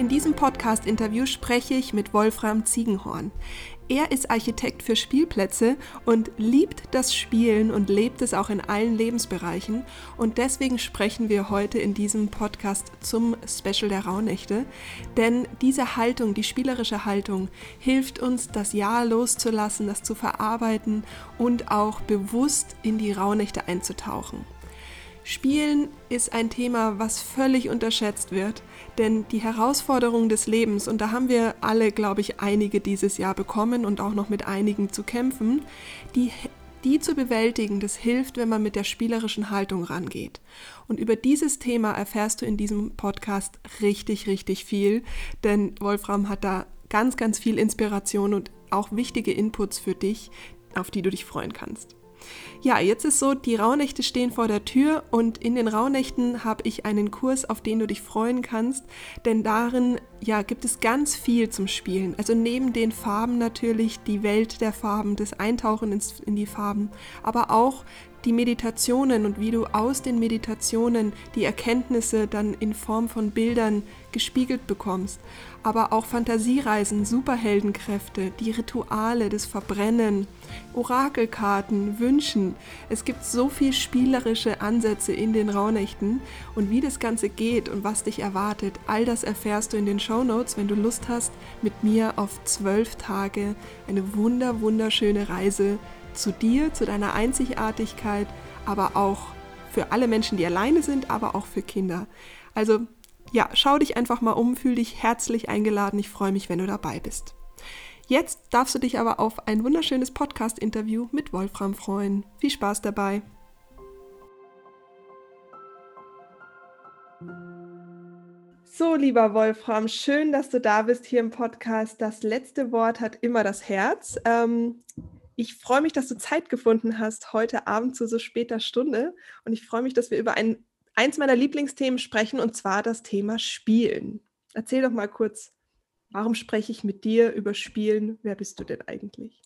In diesem Podcast-Interview spreche ich mit Wolfram Ziegenhorn. Er ist Architekt für Spielplätze und liebt das Spielen und lebt es auch in allen Lebensbereichen. Und deswegen sprechen wir heute in diesem Podcast zum Special der Rauhnächte. Denn diese Haltung, die spielerische Haltung, hilft uns, das Jahr loszulassen, das zu verarbeiten und auch bewusst in die Rauhnächte einzutauchen. Spielen ist ein Thema, was völlig unterschätzt wird, denn die Herausforderungen des Lebens, und da haben wir alle, glaube ich, einige dieses Jahr bekommen und auch noch mit einigen zu kämpfen, die, die zu bewältigen, das hilft, wenn man mit der spielerischen Haltung rangeht. Und über dieses Thema erfährst du in diesem Podcast richtig, richtig viel, denn Wolfram hat da ganz, ganz viel Inspiration und auch wichtige Inputs für dich, auf die du dich freuen kannst. Ja, jetzt ist so, die Rauhnächte stehen vor der Tür und in den Rauhnächten habe ich einen Kurs, auf den du dich freuen kannst, denn darin ja, gibt es ganz viel zum Spielen. Also neben den Farben natürlich die Welt der Farben, das Eintauchen ins, in die Farben, aber auch die Meditationen und wie du aus den Meditationen die Erkenntnisse dann in Form von Bildern gespiegelt bekommst. Aber auch Fantasiereisen, Superheldenkräfte, die Rituale, das Verbrennen, Orakelkarten, Wünschen. Es gibt so viel spielerische Ansätze in den Rauhnächten und wie das Ganze geht und was dich erwartet, all das erfährst du in den Show Notes, wenn du Lust hast, mit mir auf zwölf Tage eine wunder, wunderschöne Reise zu dir, zu deiner Einzigartigkeit, aber auch für alle Menschen, die alleine sind, aber auch für Kinder. Also ja, schau dich einfach mal um, fühl dich herzlich eingeladen. Ich freue mich, wenn du dabei bist. Jetzt darfst du dich aber auf ein wunderschönes Podcast-Interview mit Wolfram freuen. Viel Spaß dabei. So, lieber Wolfram, schön, dass du da bist hier im Podcast. Das letzte Wort hat immer das Herz. Ähm, ich freue mich, dass du Zeit gefunden hast heute Abend zu so später Stunde. Und ich freue mich, dass wir über ein, eins meiner Lieblingsthemen sprechen, und zwar das Thema Spielen. Erzähl doch mal kurz, warum spreche ich mit dir über Spielen? Wer bist du denn eigentlich?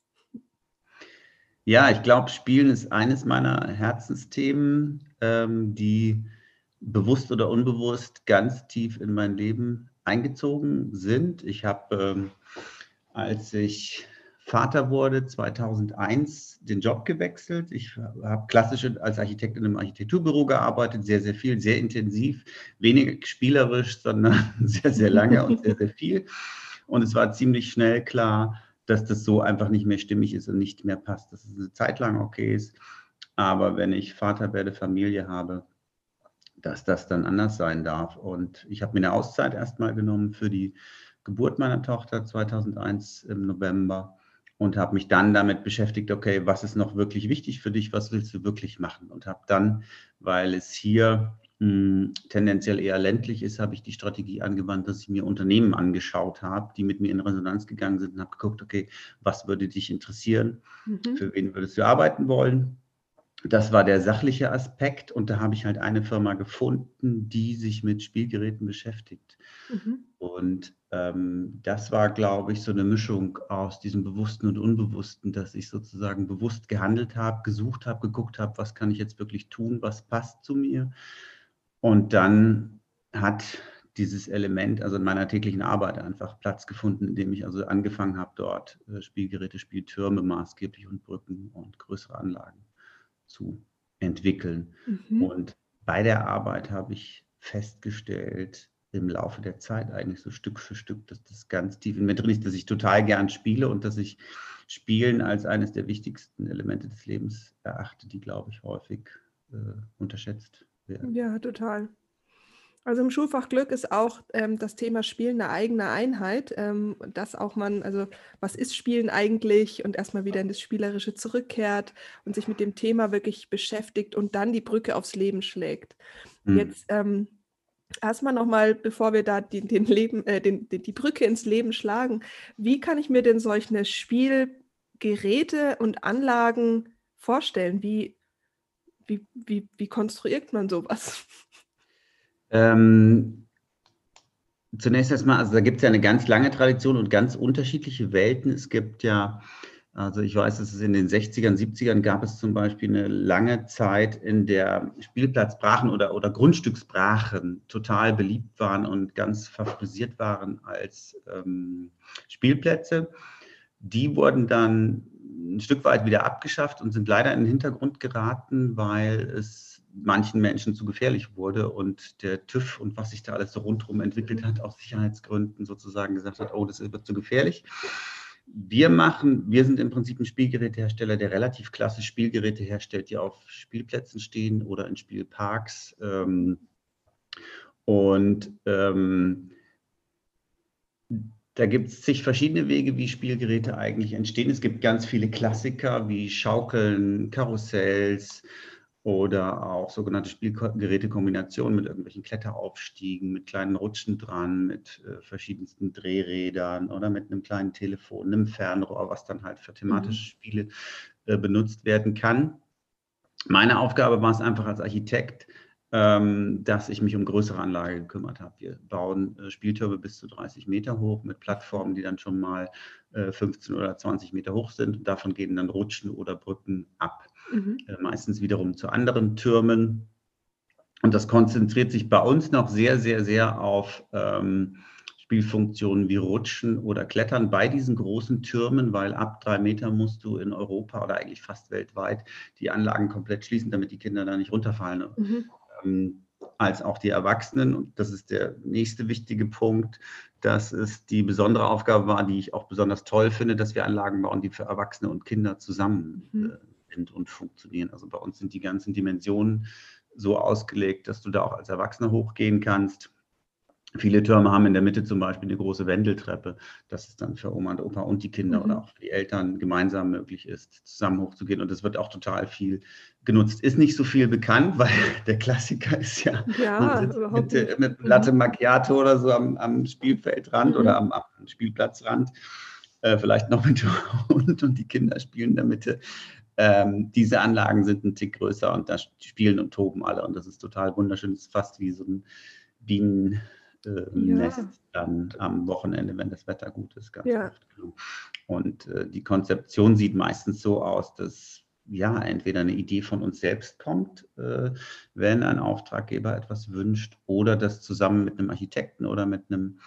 Ja, ich glaube, Spielen ist eines meiner Herzensthemen, ähm, die bewusst oder unbewusst ganz tief in mein Leben eingezogen sind. Ich habe, ähm, als ich Vater wurde, 2001 den Job gewechselt. Ich habe klassisch als Architekt in einem Architekturbüro gearbeitet, sehr, sehr viel, sehr intensiv, weniger spielerisch, sondern sehr, sehr lange und sehr, sehr viel. Und es war ziemlich schnell klar, dass das so einfach nicht mehr stimmig ist und nicht mehr passt, dass es eine Zeit lang okay ist. Aber wenn ich Vater werde, Familie habe, dass das dann anders sein darf. Und ich habe mir eine Auszeit erstmal genommen für die Geburt meiner Tochter 2001 im November und habe mich dann damit beschäftigt, okay, was ist noch wirklich wichtig für dich, was willst du wirklich machen? Und habe dann, weil es hier mh, hm, tendenziell eher ländlich ist, habe ich die Strategie angewandt, dass ich mir Unternehmen angeschaut habe, die mit mir in Resonanz gegangen sind und habe geguckt, okay, was würde dich interessieren, mhm. für wen würdest du arbeiten wollen? Das war der sachliche Aspekt und da habe ich halt eine Firma gefunden, die sich mit Spielgeräten beschäftigt. Mhm. Und ähm, das war, glaube ich, so eine Mischung aus diesem Bewussten und Unbewussten, dass ich sozusagen bewusst gehandelt habe, gesucht habe, geguckt habe, was kann ich jetzt wirklich tun, was passt zu mir. Und dann hat dieses Element, also in meiner täglichen Arbeit einfach Platz gefunden, indem ich also angefangen habe, dort äh, Spielgeräte, Spieltürme maßgeblich und Brücken und größere Anlagen zu entwickeln. Mhm. Und bei der Arbeit habe ich festgestellt, im Laufe der Zeit eigentlich so Stück für Stück, dass das ganz tief in mir drin ist, dass ich total gern spiele und dass ich Spielen als eines der wichtigsten Elemente des Lebens erachte, die, glaube ich, häufig äh, unterschätzt werden. Ja, total. Also im Schulfach Glück ist auch ähm, das Thema Spielen eine eigene Einheit, ähm, dass auch man, also was ist Spielen eigentlich und erstmal wieder in das Spielerische zurückkehrt und sich mit dem Thema wirklich beschäftigt und dann die Brücke aufs Leben schlägt. Mhm. Jetzt ähm, erstmal nochmal, bevor wir da die, den Leben, äh, den, die Brücke ins Leben schlagen, wie kann ich mir denn solche Spielgeräte und Anlagen vorstellen? Wie, wie, wie, wie konstruiert man sowas? Ähm, zunächst erstmal, also da gibt es ja eine ganz lange Tradition und ganz unterschiedliche Welten. Es gibt ja, also ich weiß, dass es in den 60ern, 70ern gab es zum Beispiel eine lange Zeit, in der Spielplatzbrachen oder, oder Grundstücksbrachen total beliebt waren und ganz favorisiert waren als ähm, Spielplätze. Die wurden dann ein Stück weit wieder abgeschafft und sind leider in den Hintergrund geraten, weil es manchen Menschen zu gefährlich wurde und der TÜV und was sich da alles so rundherum entwickelt hat, aus Sicherheitsgründen sozusagen gesagt hat, oh, das wird zu gefährlich. Wir machen, wir sind im Prinzip ein Spielgerätehersteller, der relativ klassisch Spielgeräte herstellt, die auf Spielplätzen stehen oder in Spielparks. Ähm, und ähm, da gibt es zig verschiedene Wege, wie Spielgeräte eigentlich entstehen. Es gibt ganz viele Klassiker wie Schaukeln, Karussells, oder auch sogenannte Spielgerätekombinationen mit irgendwelchen Kletteraufstiegen, mit kleinen Rutschen dran, mit äh, verschiedensten Drehrädern oder mit einem kleinen Telefon, einem Fernrohr, was dann halt für thematische mhm. Spiele äh, benutzt werden kann. Meine Aufgabe war es einfach als Architekt, ähm, dass ich mich um größere Anlage gekümmert habe. Wir bauen äh, Spieltürme bis zu 30 Meter hoch mit Plattformen, die dann schon mal äh, 15 oder 20 Meter hoch sind. Und davon gehen dann Rutschen oder Brücken ab mhm. äh, meistens wiederum zu anderen Türmen. Und das konzentriert sich bei uns noch sehr, sehr, sehr auf ähm, Spielfunktionen wie Rutschen oder Klettern bei diesen großen Türmen, weil ab drei Meter musst du in Europa oder eigentlich fast weltweit die Anlagen komplett schließen, damit die Kinder da nicht runterfallen. Mhm. Ähm, als auch die Erwachsenen. Und das ist der nächste wichtige Punkt, dass es die besondere Aufgabe war, die ich auch besonders toll finde, dass wir Anlagen bauen, die für Erwachsene und Kinder zusammen mhm. äh, sind und funktionieren. Also bei uns sind die ganzen Dimensionen so ausgelegt, dass du da auch als Erwachsener hochgehen kannst. Viele Türme haben in der Mitte zum Beispiel eine große Wendeltreppe, dass es dann für Oma und Opa und die Kinder mhm. oder auch für die Eltern gemeinsam möglich ist, zusammen hochzugehen. Und das wird auch total viel genutzt. Ist nicht so viel bekannt, weil der Klassiker ist ja, ja sitzt mit, mit mhm. Latte Macchiato oder so am, am Spielfeldrand mhm. oder am, am Spielplatzrand. Äh, vielleicht noch mit Hund und die Kinder spielen in der Mitte. Ähm, diese Anlagen sind ein Tick größer und da spielen und toben alle und das ist total wunderschön. Es ist fast wie so ein Bienennest ja. dann am Wochenende, wenn das Wetter gut ist. Ja. Genau. Und äh, die Konzeption sieht meistens so aus, dass ja entweder eine Idee von uns selbst kommt, äh, wenn ein Auftraggeber etwas wünscht, oder das zusammen mit einem Architekten oder mit einem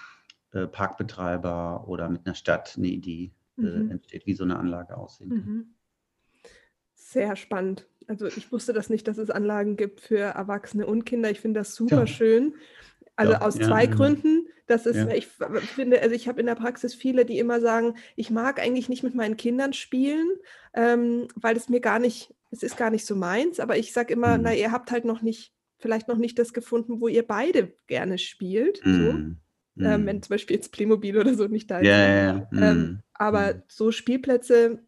äh, Parkbetreiber oder mit einer Stadt eine Idee äh, mhm. entsteht, wie so eine Anlage aussehen kann. Mhm. Sehr spannend. Also ich wusste das nicht, dass es Anlagen gibt für Erwachsene und Kinder. Ich finde das super ja. schön. Also ja, aus zwei ja, Gründen. Das ist, ich finde, also ich habe in der Praxis viele, die immer sagen, ich mag eigentlich nicht mit meinen Kindern spielen, ähm, weil es mir gar nicht, es ist gar nicht so meins. Aber ich sage immer, mhm. na, ihr habt halt noch nicht, vielleicht noch nicht das gefunden, wo ihr beide gerne spielt. Mhm. So. Ähm, wenn mhm. zum Beispiel jetzt Playmobil oder so nicht da ist. Ja, ja, ähm, mhm. aber mhm. so Spielplätze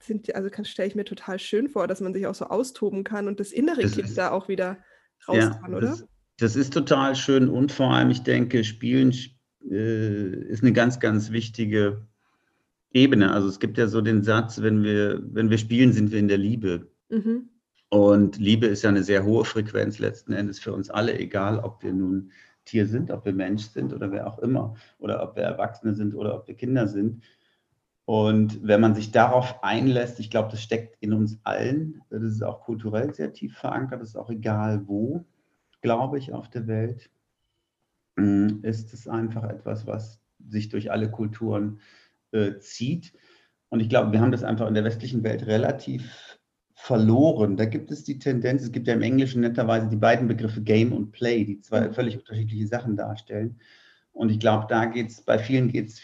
sind, also stelle ich mir total schön vor, dass man sich auch so austoben kann und das innere das Kind ist, da auch wieder raus ja, kann, oder? Das, das, ist total schön und vor allem, ich denke, Spielen äh, ist eine ganz, ganz wichtige Ebene. Also es gibt ja so den Satz, wenn wir, wenn wir spielen, sind wir in der Liebe. Mhm. Und Liebe ist ja eine sehr hohe Frequenz letzten Endes für uns alle, egal ob wir nun Tier sind, ob wir Mensch sind oder wer auch immer, oder ob wir Erwachsene sind oder ob wir Kinder sind. Und wenn man sich darauf einlässt, ich glaube, das steckt in uns allen, das ist auch kulturell sehr tief verankert, das ist auch egal wo, glaube ich, auf der Welt, mm, ist es einfach etwas, was sich durch alle Kulturen äh, zieht. Und ich glaube, wir haben das einfach in der westlichen Welt relativ verloren. Da gibt es die Tendenz, es gibt ja im Englischen netterweise die beiden Begriffe Game und Play, die zwei völlig unterschiedliche Sachen darstellen. Und ich glaube, da geht es, bei vielen geht es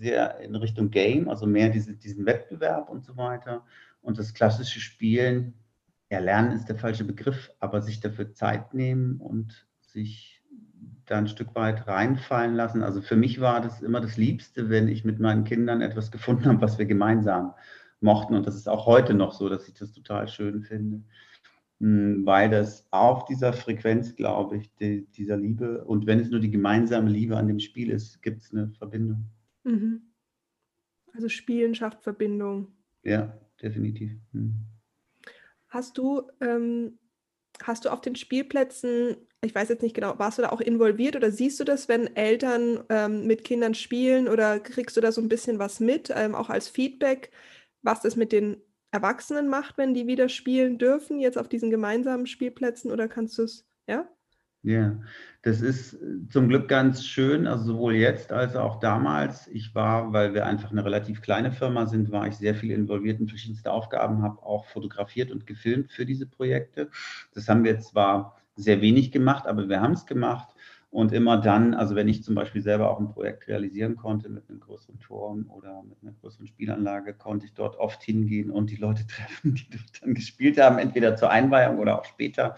sehr in Richtung Game, also mehr diese, diesen Wettbewerb und so weiter. Und das klassische Spielen, ja, lernen ist der falsche Begriff, aber sich dafür Zeit nehmen und sich da ein Stück weit reinfallen lassen. Also für mich war das immer das Liebste, wenn ich mit meinen Kindern etwas gefunden habe, was wir gemeinsam mochten. Und das ist auch heute noch so, dass ich das total schön finde, hm, weil das auf dieser Frequenz, glaube ich, die, dieser Liebe und wenn es nur die gemeinsame Liebe an dem Spiel ist, gibt es eine Verbindung. Mhm. Also Spielen schafft Verbindung. Ja, definitiv. Mhm. Hast du, ähm, hast du auf den Spielplätzen ich weiß jetzt nicht genau, warst du da auch involviert oder siehst du das, wenn Eltern ähm, mit Kindern spielen oder kriegst du da so ein bisschen was mit, ähm, auch als Feedback, was das mit den Erwachsenen macht, wenn die wieder spielen dürfen, jetzt auf diesen gemeinsamen Spielplätzen oder kannst du es, ja? Ja, das ist äh, zum Glück ganz schön, also sowohl jetzt als auch damals. Ich war, weil wir einfach eine relativ kleine Firma sind, war ich sehr viel involviert in verschiedenste Aufgaben, habe auch fotografiert und gefilmt für diese Projekte. Das haben wir zwar sehr wenig gemacht, aber wir haben es gemacht. Und immer dann, also wenn ich zum Beispiel selber auch ein Projekt realisieren konnte mit einem größeren Turm oder mit einer größeren Spielanlage, konnte ich dort oft hingehen und die Leute treffen, die dort dann gespielt haben, entweder zur Einweihung oder auch später.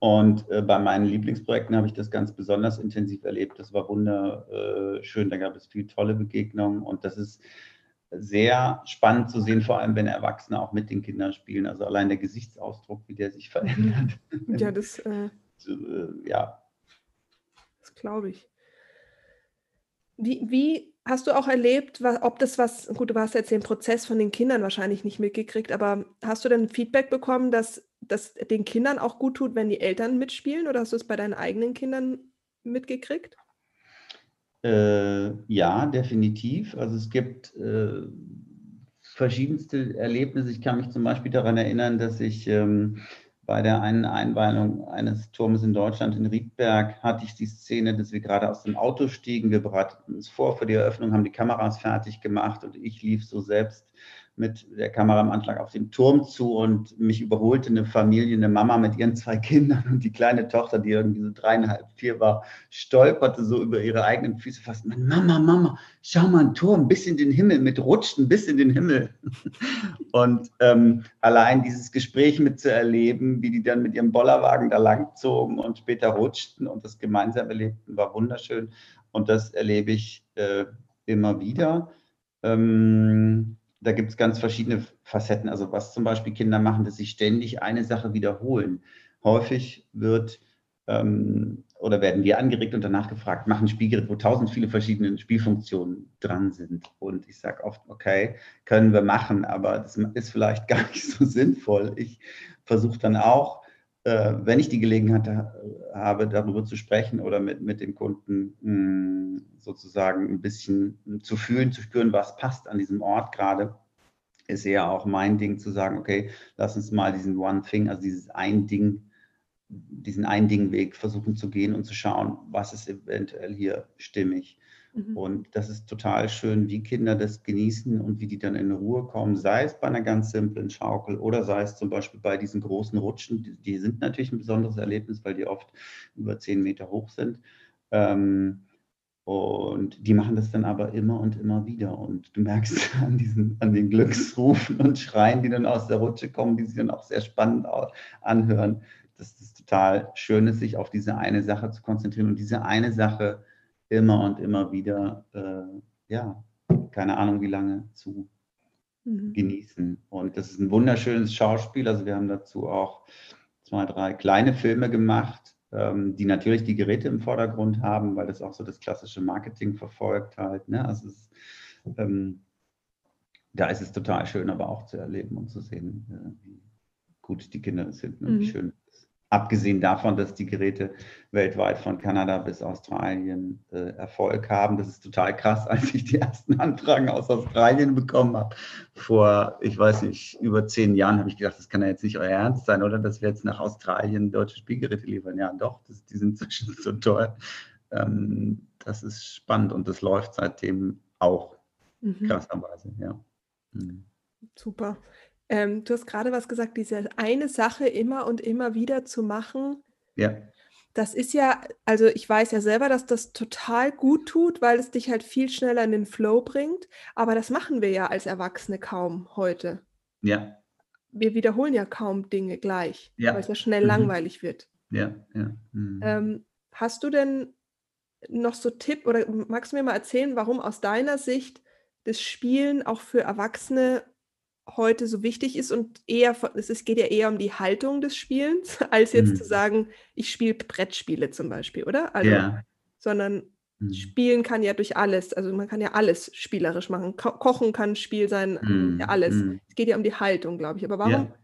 Und äh, bei meinen Lieblingsprojekten habe ich das ganz besonders intensiv erlebt. Das war wunderschön, äh, da gab es viele tolle Begegnungen und das ist sehr spannend zu sehen, vor allem wenn Erwachsene auch mit den Kindern spielen. Also allein der Gesichtsausdruck, wie der sich verändert. Ja, das, äh, äh, ja. das glaube ich. Wie, wie hast du auch erlebt, ob das was, gut, du hast jetzt den Prozess von den Kindern wahrscheinlich nicht mitgekriegt, aber hast du denn Feedback bekommen, dass das den Kindern auch gut tut, wenn die Eltern mitspielen? Oder hast du es bei deinen eigenen Kindern mitgekriegt? Äh, ja, definitiv. Also es gibt äh, verschiedenste Erlebnisse. Ich kann mich zum Beispiel daran erinnern, dass ich ähm, bei der einen Einweihung eines Turmes in Deutschland in Riedberg hatte ich die Szene, dass wir gerade aus dem Auto stiegen. Wir bereiteten uns vor für die Eröffnung, haben die Kameras fertig gemacht und ich lief so selbst mit der Kamera im Anschlag auf den Turm zu und mich überholte eine Familie, eine Mama mit ihren zwei Kindern und die kleine Tochter, die irgendwie so dreieinhalb, vier war, stolperte so über ihre eigenen Füße fast. Mama, Mama, schau mal ein Turm bis in den Himmel, mit rutschten bis in den Himmel. Und ähm, allein dieses Gespräch mitzuerleben, wie die dann mit ihrem Bollerwagen da langzogen und später rutschten und das gemeinsam erlebten, war wunderschön. Und das erlebe ich äh, immer wieder. Ähm, da gibt es ganz verschiedene Facetten. Also was zum Beispiel Kinder machen, dass sie ständig eine Sache wiederholen. Häufig wird ähm, oder werden wir angeregt und danach gefragt, machen ein Spielgerät, wo tausend viele verschiedene Spielfunktionen dran sind. Und ich sage oft, okay, können wir machen, aber das ist vielleicht gar nicht so sinnvoll. Ich versuche dann auch, wenn ich die Gelegenheit habe, darüber zu sprechen oder mit, mit dem Kunden mh, hm, sozusagen ein bisschen zu fühlen, zu spüren, was passt an diesem Ort gerade, ist eher auch mein Ding zu sagen, okay, lass uns mal diesen One Thing, also dieses ein Ding, diesen ein Ding Weg versuchen zu gehen und zu schauen, was ist eventuell hier stimmig. Mhm. Und das ist total schön, wie Kinder das genießen und wie die dann in Ruhe kommen, sei es bei einer ganz simplen Schaukel oder sei es zum Beispiel bei diesen großen Rutschen. Die, die sind natürlich ein besonderes Erlebnis, weil die oft über zehn Meter hoch sind. Ähm, und die machen das dann aber immer und immer wieder. Und du merkst an, diesen, an den Glücksrufen und Schreien, die dann aus der Rutsche kommen, die sich dann auch sehr spannend anhören, dass es total schön ist, sich auf diese eine Sache zu konzentrieren und diese eine Sache immer und immer wieder, äh, ja, keine Ahnung wie lange zu mhm. genießen. Und das ist ein wunderschönes Schauspiel. Also wir haben dazu auch zwei, drei kleine Filme gemacht, ähm, die natürlich die Geräte im Vordergrund haben, weil das auch so das klassische Marketing verfolgt halt. Ne? Also es, ähm, da ist es total schön, aber auch zu erleben und zu sehen, äh, wie gut die Kinder sind und mhm. wie schön Abgesehen davon, dass die Geräte weltweit von Kanada bis Australien äh, Erfolg haben. Das ist total krass, als ich die ersten Anfragen aus Australien bekommen habe. Vor, ich weiß nicht, über zehn Jahren habe ich gedacht, das kann ja jetzt nicht euer Ernst sein, oder? Dass wir jetzt nach Australien deutsche Spielgeräte liefern. Ja, doch, das, die sind inzwischen so toll. Ähm, das ist spannend und das läuft seitdem auch mhm. krasserweise, ja. Mhm. Super. Ähm, du hast gerade was gesagt, diese eine Sache immer und immer wieder zu machen. Ja. Das ist ja, also ich weiß ja selber, dass das total gut tut, weil es dich halt viel schneller in den Flow bringt. Aber das machen wir ja als Erwachsene kaum heute. Ja. Wir wiederholen ja kaum Dinge gleich, ja. weil es ja schnell mhm. langweilig wird. Ja, ja. Mhm. Ähm, hast du denn noch so Tipp oder magst du mir mal erzählen, warum aus deiner Sicht das Spielen auch für Erwachsene heute so wichtig ist und eher, es geht ja eher um die Haltung des Spielens, als jetzt mhm. zu sagen, ich spiele Brettspiele zum Beispiel, oder? Also, ja. Sondern mhm. spielen kann ja durch alles, also man kann ja alles spielerisch machen. Ko Kochen kann Spiel sein, mhm. ja alles. Mhm. Es geht ja um die Haltung, glaube ich. Aber warum, ja.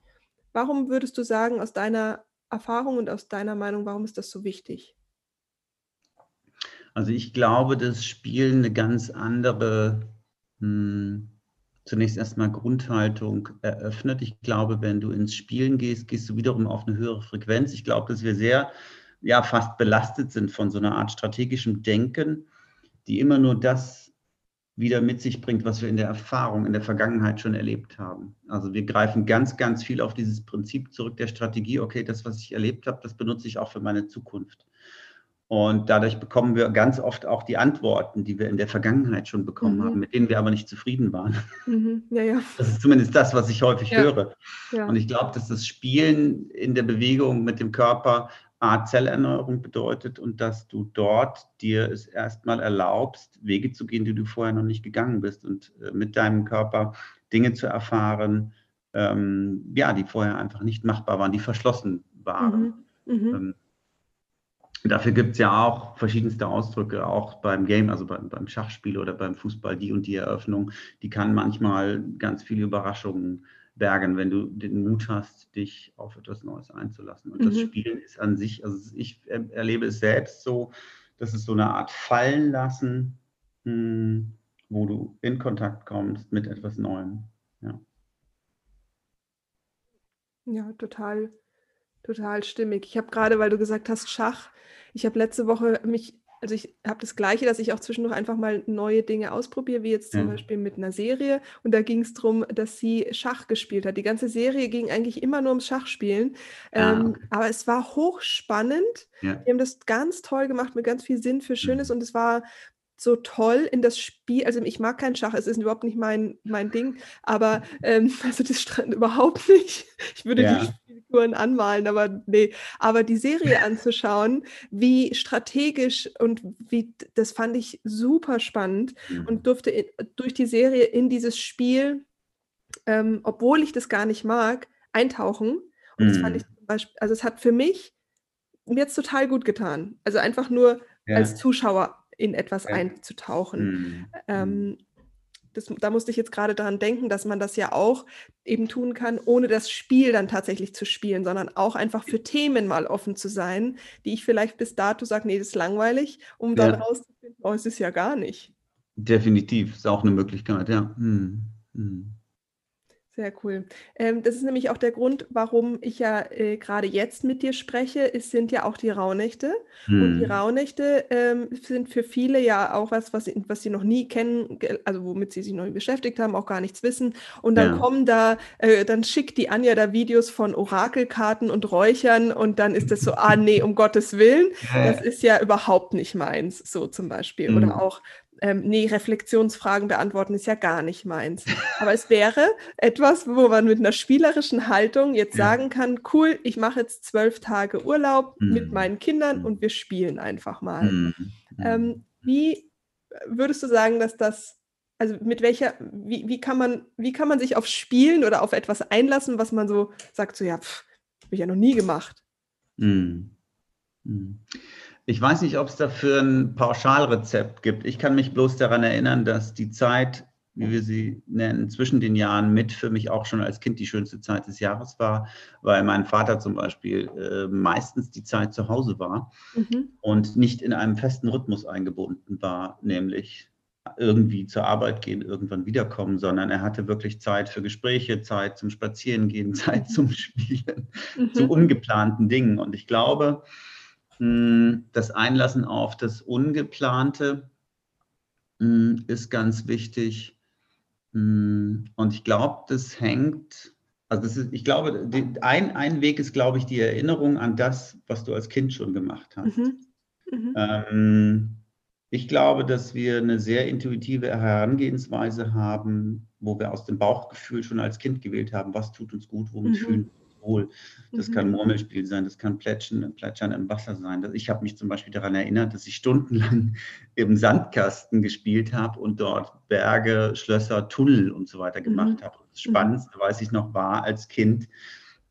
warum würdest du sagen, aus deiner Erfahrung und aus deiner Meinung, warum ist das so wichtig? Also ich glaube, dass Spielen eine ganz andere, hm, zunächst erstmal Grundhaltung eröffnet. Ich glaube, wenn du ins Spielen gehst, gehst du wiederum auf eine höhere Frequenz. Ich glaube, dass wir sehr, ja, fast belastet sind von so einer Art strategischem Denken, die immer nur das wieder mit sich bringt, was wir in der Erfahrung, in der Vergangenheit schon erlebt haben. Also wir greifen ganz, ganz viel auf dieses Prinzip zurück der Strategie, okay, das, was ich erlebt habe, das benutze ich auch für meine Zukunft. Und dadurch bekommen wir ganz oft auch die Antworten, die wir in der Vergangenheit schon bekommen mhm. haben, mit denen wir aber nicht zufrieden waren. Mhm. Ja, ja. Das ist zumindest das, was ich häufig ja. höre. Und ich glaube, dass das Spielen in der Bewegung mit dem Körper Art Zellerneuerung bedeutet und dass du dort dir es erstmal erlaubst, Wege zu gehen, die du vorher noch nicht gegangen bist und äh, mit deinem Körper Dinge zu erfahren, ähm, ja, die vorher einfach nicht machbar waren, die verschlossen waren. Mhm. Mhm. Ähm, dafür gibt es ja auch verschiedenste Ausdrücke, auch beim Game, also beim, beim Schachspiel oder beim Fußball, die und die Eröffnung, die kann manchmal ganz viele Überraschungen bergen, wenn du den Mut hast, dich auf etwas Neues einzulassen. Und mhm. das Spielen ist an sich, also ich erlebe es selbst so, dass es so eine Art Fallen lassen, hm, wo du in Kontakt kommst mit etwas Neuem. Ja, ja total, total stimmig. Ich habe gerade, weil du gesagt hast, Schach, ich habe letzte Woche mich also ich habe das Gleiche, dass ich auch zwischendurch einfach mal neue Dinge ausprobiere, wie jetzt zum ja. Beispiel mit einer Serie. Und da ging es darum, dass sie Schach gespielt hat. Die ganze Serie ging eigentlich immer nur ums Schachspielen. Ah, ähm, aber es war hochspannend. Ja. Wir haben das ganz toll gemacht mit ganz viel Sinn für Schönes. Mhm. Und es war so toll in das Spiel, also ich mag keinen Schach, es ist überhaupt nicht mein, mein Ding, aber ähm, also das überhaupt nicht. Ich würde ja. die Spielfiguren anmalen, aber nee. Aber die Serie anzuschauen, wie strategisch und wie, das fand ich super spannend mhm. und durfte in, durch die Serie in dieses Spiel, ähm, obwohl ich das gar nicht mag, eintauchen. Und mhm. das fand mhm. ich zum Beispiel, also es hat für mich mir jetzt total gut getan. Also einfach nur ja. als Zuschauer in etwas einzutauchen. Mhm. Ähm, mhm. das, da musste ich jetzt gerade daran denken, dass man das ja auch eben tun kann, ohne das Spiel dann tatsächlich zu spielen, sondern auch einfach für Themen mal offen zu sein, die ich vielleicht bis dato sage, nee, das ist langweilig, um dann ja. rauszufinden, oh, es ist ja gar nicht. Definitiv, ist auch eine Möglichkeit, ja. Hm. Hm. Sehr cool. Ähm, das ist nämlich auch der Grund, warum ich ja äh, gerade jetzt mit dir spreche. Es sind ja auch die Rauhnächte. Hm. Und die hm. Rauhnächte ähm, sind für viele ja auch was, was, was sie noch nie kennen, also womit sie sich noch nie beschäftigt haben, auch gar nichts wissen. Und dann ja. kommen da, äh, dann schickt die Anja da Videos von Orakelkarten und Räuchern und dann ist das so, ah nee, um Gottes Willen, das ist ja überhaupt nicht meins, so zum Beispiel. Hm. Oder auch ähm, nee, Reflexionsfragen beantworten ist ja gar nicht meins. Aber es wäre etwas, wo man mit einer spielerischen Haltung jetzt ja. sagen kann, cool, ich mache jetzt zwölf Tage Urlaub mhm. mit meinen Kindern mhm. und wir spielen einfach mal. Mhm. Ähm, wie würdest du sagen, dass das, also mit welcher, wie, wie, kann man, wie kann man sich auf Spielen oder auf etwas einlassen, was man so sagt, so ja, habe ich ja noch nie gemacht? Mhm. Mhm. Ich weiß nicht, ob es dafür ein Pauschalrezept gibt. Ich kann mich bloß daran erinnern, dass die Zeit, wie wir sie nennen, zwischen den Jahren mit für mich auch schon als Kind die schönste Zeit des Jahres war, weil mein Vater zum Beispiel äh, meistens die Zeit zu Hause war mhm. und nicht in einem festen Rhythmus eingebunden war, nämlich irgendwie zur Arbeit gehen, irgendwann wiederkommen, sondern er hatte wirklich Zeit für Gespräche, Zeit zum Spazierengehen, Zeit zum Spielen, mhm. zu ungeplanten Dingen. Und ich glaube, das Einlassen auf das Ungeplante hm, ist ganz wichtig. Hm, und ich glaube, das hängt, also das ist, ich glaube, ein, ein Weg ist, glaube ich, die Erinnerung an das, was du als Kind schon gemacht hast. Mhm. Mhm. Ähm, ich glaube, dass wir eine sehr intuitive Herangehensweise haben, wo wir aus dem Bauchgefühl schon als Kind gewählt haben, was tut uns gut, womit mhm. fühlen wir wohl. Das mhm. kann Murmelspiel sein, das kann Plätschern, Plätschern im Wasser sein. Ich habe mich zum Beispiel daran erinnert, dass ich stundenlang im Sandkasten gespielt habe und dort Berge, Schlösser, Tunnel und so weiter gemacht mhm. habe. Das mhm. Spannendste, weiß ich noch, war als Kind,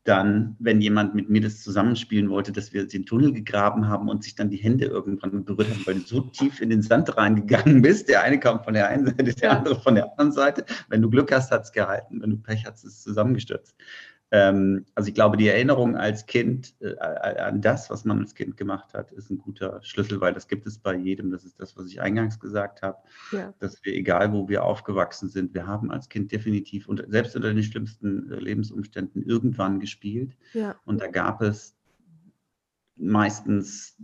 dann, wenn jemand mit mir das zusammenspielen wollte, dass wir den Tunnel gegraben haben und sich dann die Hände irgendwann berührt haben, weil du so tief in den Sand reingegangen bist. Der eine kam von der einen Seite, der andere von der anderen Seite. Wenn du Glück hast, hat es gehalten. Wenn du Pech hast, ist es zusammengestürzt. Ähm, also ich glaube, die Erinnerung als Kind äh, an das, was man als Kind gemacht hat, ist ein guter Schlüssel, weil das gibt es bei jedem. Das ist das, was ich eingangs gesagt habe, ja. dass wir, egal wo wir aufgewachsen sind, wir haben als Kind definitiv, und selbst unter den schlimmsten äh, Lebensumständen, irgendwann gespielt. Ja. Und da gab es meistens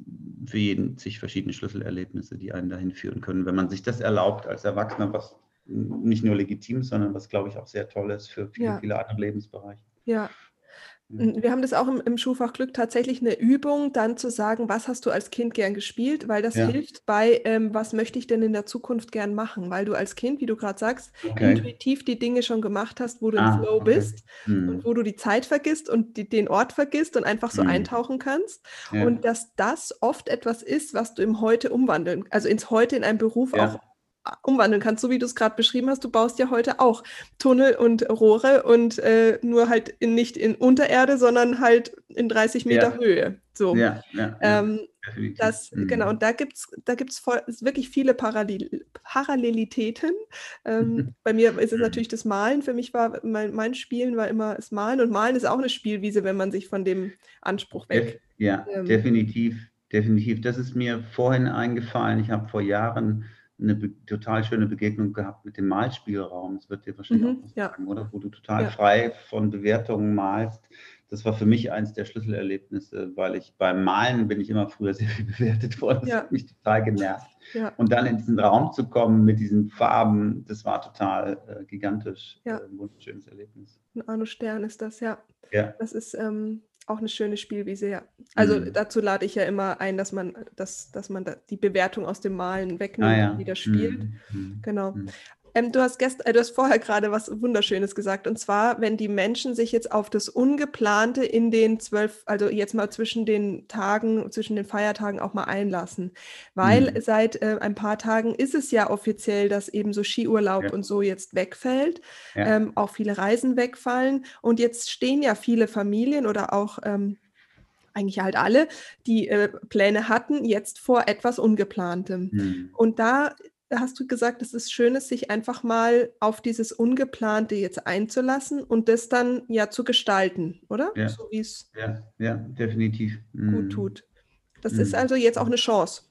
für jeden sich verschiedene Schlüsselerlebnisse, die einen dahin führen können. Wenn man sich das erlaubt als Erwachsener, was nicht nur legitim, sondern was, glaube ich, auch sehr toll ist für viele, ja. viele andere Lebensbereiche. Ja, wir haben das auch im, im Schulfach Glück tatsächlich eine Übung, dann zu sagen, was hast du als Kind gern gespielt, weil das ja. hilft bei, ähm, was möchte ich denn in der Zukunft gern machen, weil du als Kind, wie du gerade sagst, okay. intuitiv die Dinge schon gemacht hast, wo du ah, im Flow okay. bist hm. und wo du die Zeit vergisst und die, den Ort vergisst und einfach so hm. eintauchen kannst. Ja. Und dass das oft etwas ist, was du im Heute umwandeln, also ins Heute in einem Beruf ja. auch umwandeln kannst, so wie du es gerade beschrieben hast. Du baust ja heute auch Tunnel und Rohre und äh, nur halt in, nicht in Untererde, sondern halt in 30 Meter ja. Höhe. So. Ja, ja, ähm, das, mhm. Genau, und da gibt es da gibt's wirklich viele Parallel Parallelitäten. Ähm, bei mir ist es mhm. natürlich das Malen. Für mich war mein, mein Spielen war immer das Malen und Malen ist auch eine Spielwiese, wenn man sich von dem Anspruch weg. Ja, ähm, definitiv, definitiv. Das ist mir vorhin eingefallen. Ich habe vor Jahren eine total schöne Begegnung gehabt mit dem Malspielraum. Das wird dir wahrscheinlich mhm, auch was ja. sagen, oder? Wo du total ja. frei von Bewertungen malst. Das war für mich eins der Schlüsselerlebnisse, weil ich beim Malen bin ich immer früher sehr viel bewertet worden. Das ja. hat mich total genervt. Und dann in diesen Raum zu kommen mit diesen Farben, das war total äh, gigantisch. Ja. Äh, ein wunderschönes Erlebnis. Ein Arno Stern ist das, ja. Ja. Das ist, ähm, auch eine schöne Spielwiese, ja. Also mhm. dazu lade ich ja immer ein, dass man, dass, dass man da die Bewertung aus dem Malen wegnimmt ah, ja. und wieder spielt. Mhm. mhm. Genau. Ähm, du, hast gest äh, du hast vorher gerade was Wunderschönes gesagt. Und zwar, wenn die Menschen sich jetzt auf das Ungeplante in den zwölf, also jetzt mal zwischen den Tagen, zwischen den Feiertagen auch mal einlassen. Weil mhm. seit äh, ein paar Tagen ist es ja offiziell, dass eben so Skiurlaub ja. und so jetzt wegfällt. Ja. Ähm, auch viele Reisen wegfallen. Und jetzt stehen ja viele Familien oder auch ähm, eigentlich halt alle, die äh, Pläne hatten, jetzt vor etwas Ungeplantem. Mhm. Und da hast du gesagt, es ist schön, sich einfach mal auf dieses Ungeplante jetzt einzulassen und das dann ja zu gestalten, oder? Ja, so wie es ja, ja, definitiv. gut mhm. tut. Das mm. ist also jetzt auch eine Chance.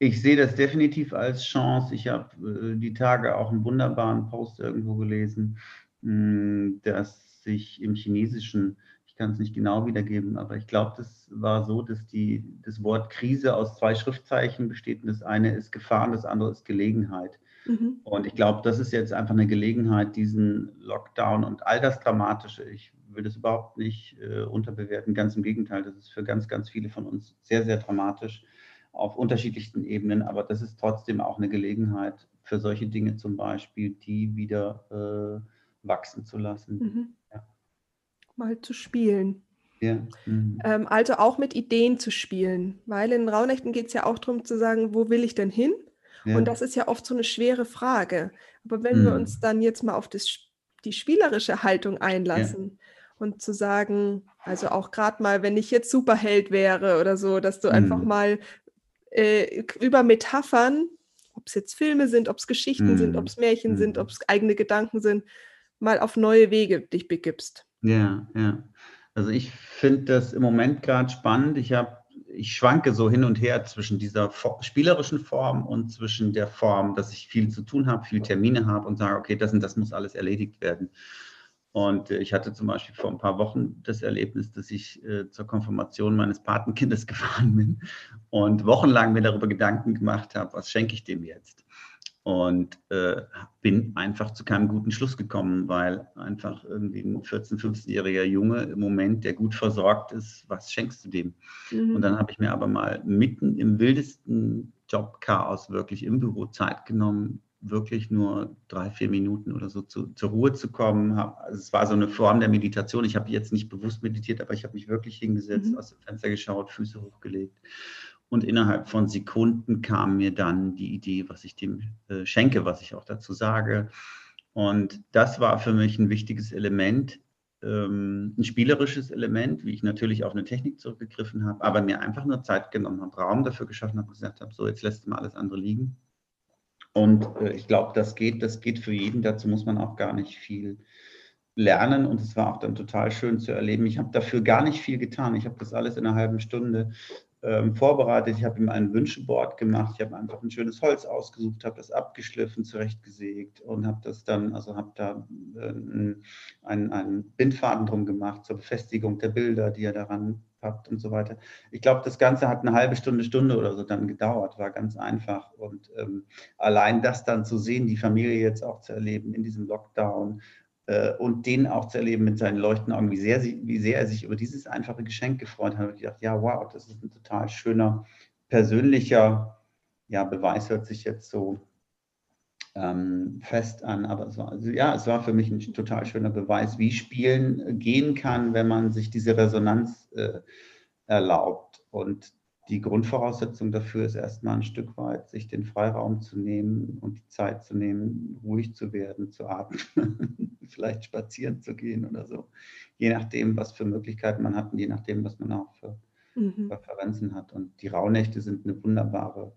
Ich sehe das definitiv als Chance. Ich habe äh, die Tage auch einen wunderbaren Post irgendwo gelesen, mh, mm, dass sich im Chinesischen kann es nicht genau wiedergeben, aber ich glaube, das war so, dass die, das Wort Krise aus zwei Schriftzeichen besteht. Und das eine ist Gefahr und das andere ist Gelegenheit. Mhm. Und ich glaube, das ist jetzt einfach eine Gelegenheit, diesen Lockdown und all das Dramatische, ich will das überhaupt nicht äh, unterbewerten, ganz im Gegenteil, das ist für ganz, ganz viele von uns sehr, sehr dramatisch auf unterschiedlichsten Ebenen, aber das ist trotzdem auch eine Gelegenheit für solche Dinge zum Beispiel, die wieder äh, wachsen zu lassen. Mhm mal zu spielen. Ja. Mhm. Ähm, also auch mit Ideen zu spielen, weil in Raunächten geht es ja auch darum zu sagen, wo will ich denn hin? Ja. Und das ist ja oft so eine schwere Frage. Aber wenn mhm. wir uns dann jetzt mal auf das, die spielerische Haltung einlassen ja. und zu sagen, also auch gerade mal, wenn ich jetzt Superheld wäre oder so, dass du mhm. einfach mal äh, über Metaphern, ob es jetzt Filme sind, ob es Geschichten sind, mhm. ob es Märchen sind, mhm. ob es eigene Gedanken sind, mal auf neue Wege dich begibst. Ja, ja. Also ich finde das im Moment gerade spannend. Ich habe, ich schwanke so hin und her zwischen dieser spielerischen Form und zwischen der Form, dass ich viel zu tun habe, viele Termine habe und sage, okay, das und das muss alles erledigt werden. Und äh, ich hatte zum Beispiel vor ein paar Wochen das Erlebnis, dass ich äh, zur Konfirmation meines Patenkindes gefahren bin und wochenlang mir darüber Gedanken gemacht habe, was schenke ich dem jetzt? Und äh, bin einfach zu keinem guten Schluss gekommen, weil einfach irgendwie ein 14-, 15-jähriger Junge im Moment, der gut versorgt ist, was schenkst du dem? Mhm. Und dann habe ich mir aber mal mitten im wildesten Jobchaos wirklich im Büro Zeit genommen, wirklich nur drei, vier Minuten oder so zu, zur Ruhe zu kommen. Also es war so eine Form der Meditation. Ich habe jetzt nicht bewusst meditiert, aber ich habe mich wirklich hingesetzt, mhm. aus dem Fenster geschaut, Füße hochgelegt und innerhalb von Sekunden kam mir dann die Idee, was ich dem äh, schenke, was ich auch dazu sage. Und das war für mich ein wichtiges Element, ähm, ein spielerisches Element, wie ich natürlich auf eine Technik zurückgegriffen habe, aber mir einfach nur Zeit genommen habe, Raum dafür geschaffen habe gesagt habe, so jetzt lässt mal alles andere liegen. Und äh, ich glaube, das geht, das geht für jeden. Dazu muss man auch gar nicht viel lernen und es war auch dann total schön zu erleben. Ich habe dafür gar nicht viel getan. Ich habe das alles in einer halben Stunde ähm, vorbereitet. Ich habe ihm ein Wünscheboard gemacht. Ich habe einfach ein schönes Holz ausgesucht, habe das abgeschliffen, zurechtgesägt und habe das dann, also habe da äh, einen, einen Bindfaden drum gemacht zur Befestigung der Bilder, die er daran habt und so weiter. Ich glaube, das Ganze hat eine halbe Stunde, Stunde oder so dann gedauert, war ganz einfach. Und ähm, allein das dann zu sehen, die Familie jetzt auch zu erleben in diesem Lockdown, und den auch zu erleben mit seinen leuchtenden Augen, wie sehr, sie, wie sehr er sich über dieses einfache Geschenk gefreut hat. Und ich dachte, ja, wow, das ist ein total schöner, persönlicher ja, Beweis, hört sich jetzt so ähm, fest an. Aber es war, also, ja, es war für mich ein total schöner Beweis, wie Spielen gehen kann, wenn man sich diese Resonanz äh, erlaubt. Und die Grundvoraussetzung dafür ist erstmal ein Stück weit, sich den Freiraum zu nehmen und die Zeit zu nehmen, ruhig zu werden, zu atmen, vielleicht spazieren zu gehen oder so. Je nachdem, was für Möglichkeiten man hat und je nachdem, was man auch für mhm. Präferenzen hat. Und die Rauhnächte sind eine wunderbare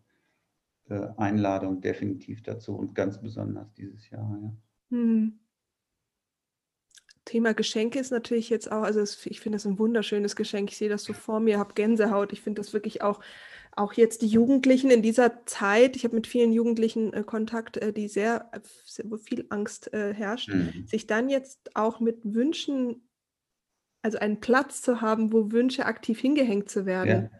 äh, Einladung definitiv dazu und ganz besonders dieses Jahr. Ja. Mhm. Thema Geschenke ist natürlich jetzt auch, also es, ich finde das ein wunderschönes Geschenk. Ich sehe das so vor mir, habe Gänsehaut. Ich finde das wirklich auch, auch jetzt die Jugendlichen in dieser Zeit. Ich habe mit vielen Jugendlichen äh, Kontakt, äh, die sehr, sehr, wo viel Angst äh, herrscht, mhm. sich dann jetzt auch mit Wünschen, also einen Platz zu haben, wo Wünsche aktiv hingehängt zu werden. Ja.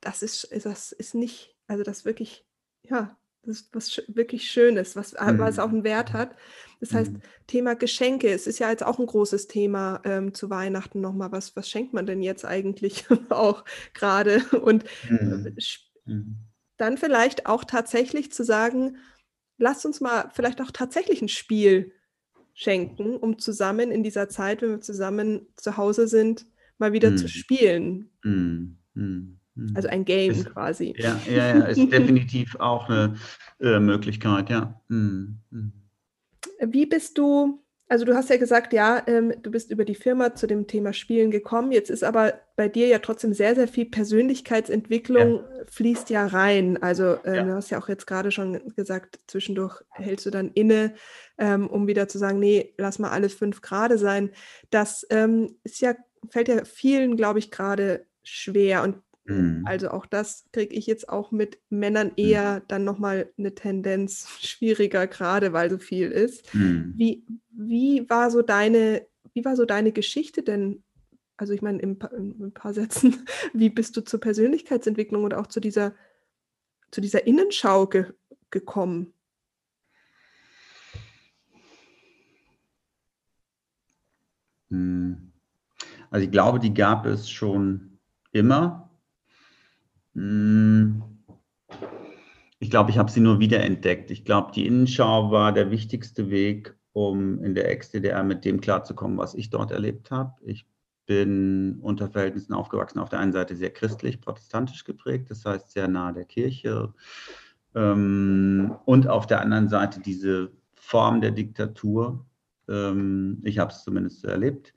Das ist, das ist nicht, also das wirklich, ja, das ist was wirklich Schönes, was, mhm. was auch einen Wert hat. Das heißt, mhm. Thema Geschenke, es ist ja jetzt auch ein großes Thema ähm, zu Weihnachten nochmal. Was, was schenkt man denn jetzt eigentlich auch gerade? Und mhm. mhm. dann vielleicht auch tatsächlich zu sagen, lasst uns mal vielleicht auch tatsächlich ein Spiel schenken, um zusammen in dieser Zeit, wenn wir zusammen zu Hause sind, mal wieder zu mhm. spielen. Mhm. Also ein Game ist, quasi. Ja, ja, ja, ist definitiv auch eine äh, Möglichkeit, ja. Mhm. Wie bist du, also du hast ja gesagt, ja, ähm, du bist über die Firma zu dem Thema Spielen gekommen. Jetzt ist aber bei dir ja trotzdem sehr, sehr viel Persönlichkeitsentwicklung ja. fließt ja rein. Also ähm, ja. du hast ja auch jetzt gerade schon gesagt, zwischendurch hältst du dann inne, ähm, um wieder zu sagen, nee, lass mal alles fünf Grade sein. Das ähm, ist ja, fällt ja vielen, glaube ich, gerade schwer. Und Mhm. Also auch das kriege ich jetzt auch mit Männern mhm. eher mhm. dann nochmal eine Tendenz schwieriger, gerade weil so viel ist. Mhm. Wie, wie war so deine, wie war so deine Geschichte denn? Also ich meine, in, in ein paar Sätzen, wie bist du zur Persönlichkeitsentwicklung und auch zu dieser, zu dieser Innenschau ge gekommen? Hm. Also ich glaube, die gab es schon immer. Hm. Ich glaube, ich habe sie nur wiederentdeckt. Ich glaube, die Innenschau war der wichtigste Weg, um in der Ex-DDR mit dem klarzukommen, was ich dort erlebt habe. Ich bin unter Verhältnissen aufgewachsen, auf der einen Seite sehr christlich, protestantisch geprägt, das heißt sehr nah der Kirche. Ähm, und auf der anderen Seite diese Form der Diktatur. Ähm, ich habe es zumindest so erlebt.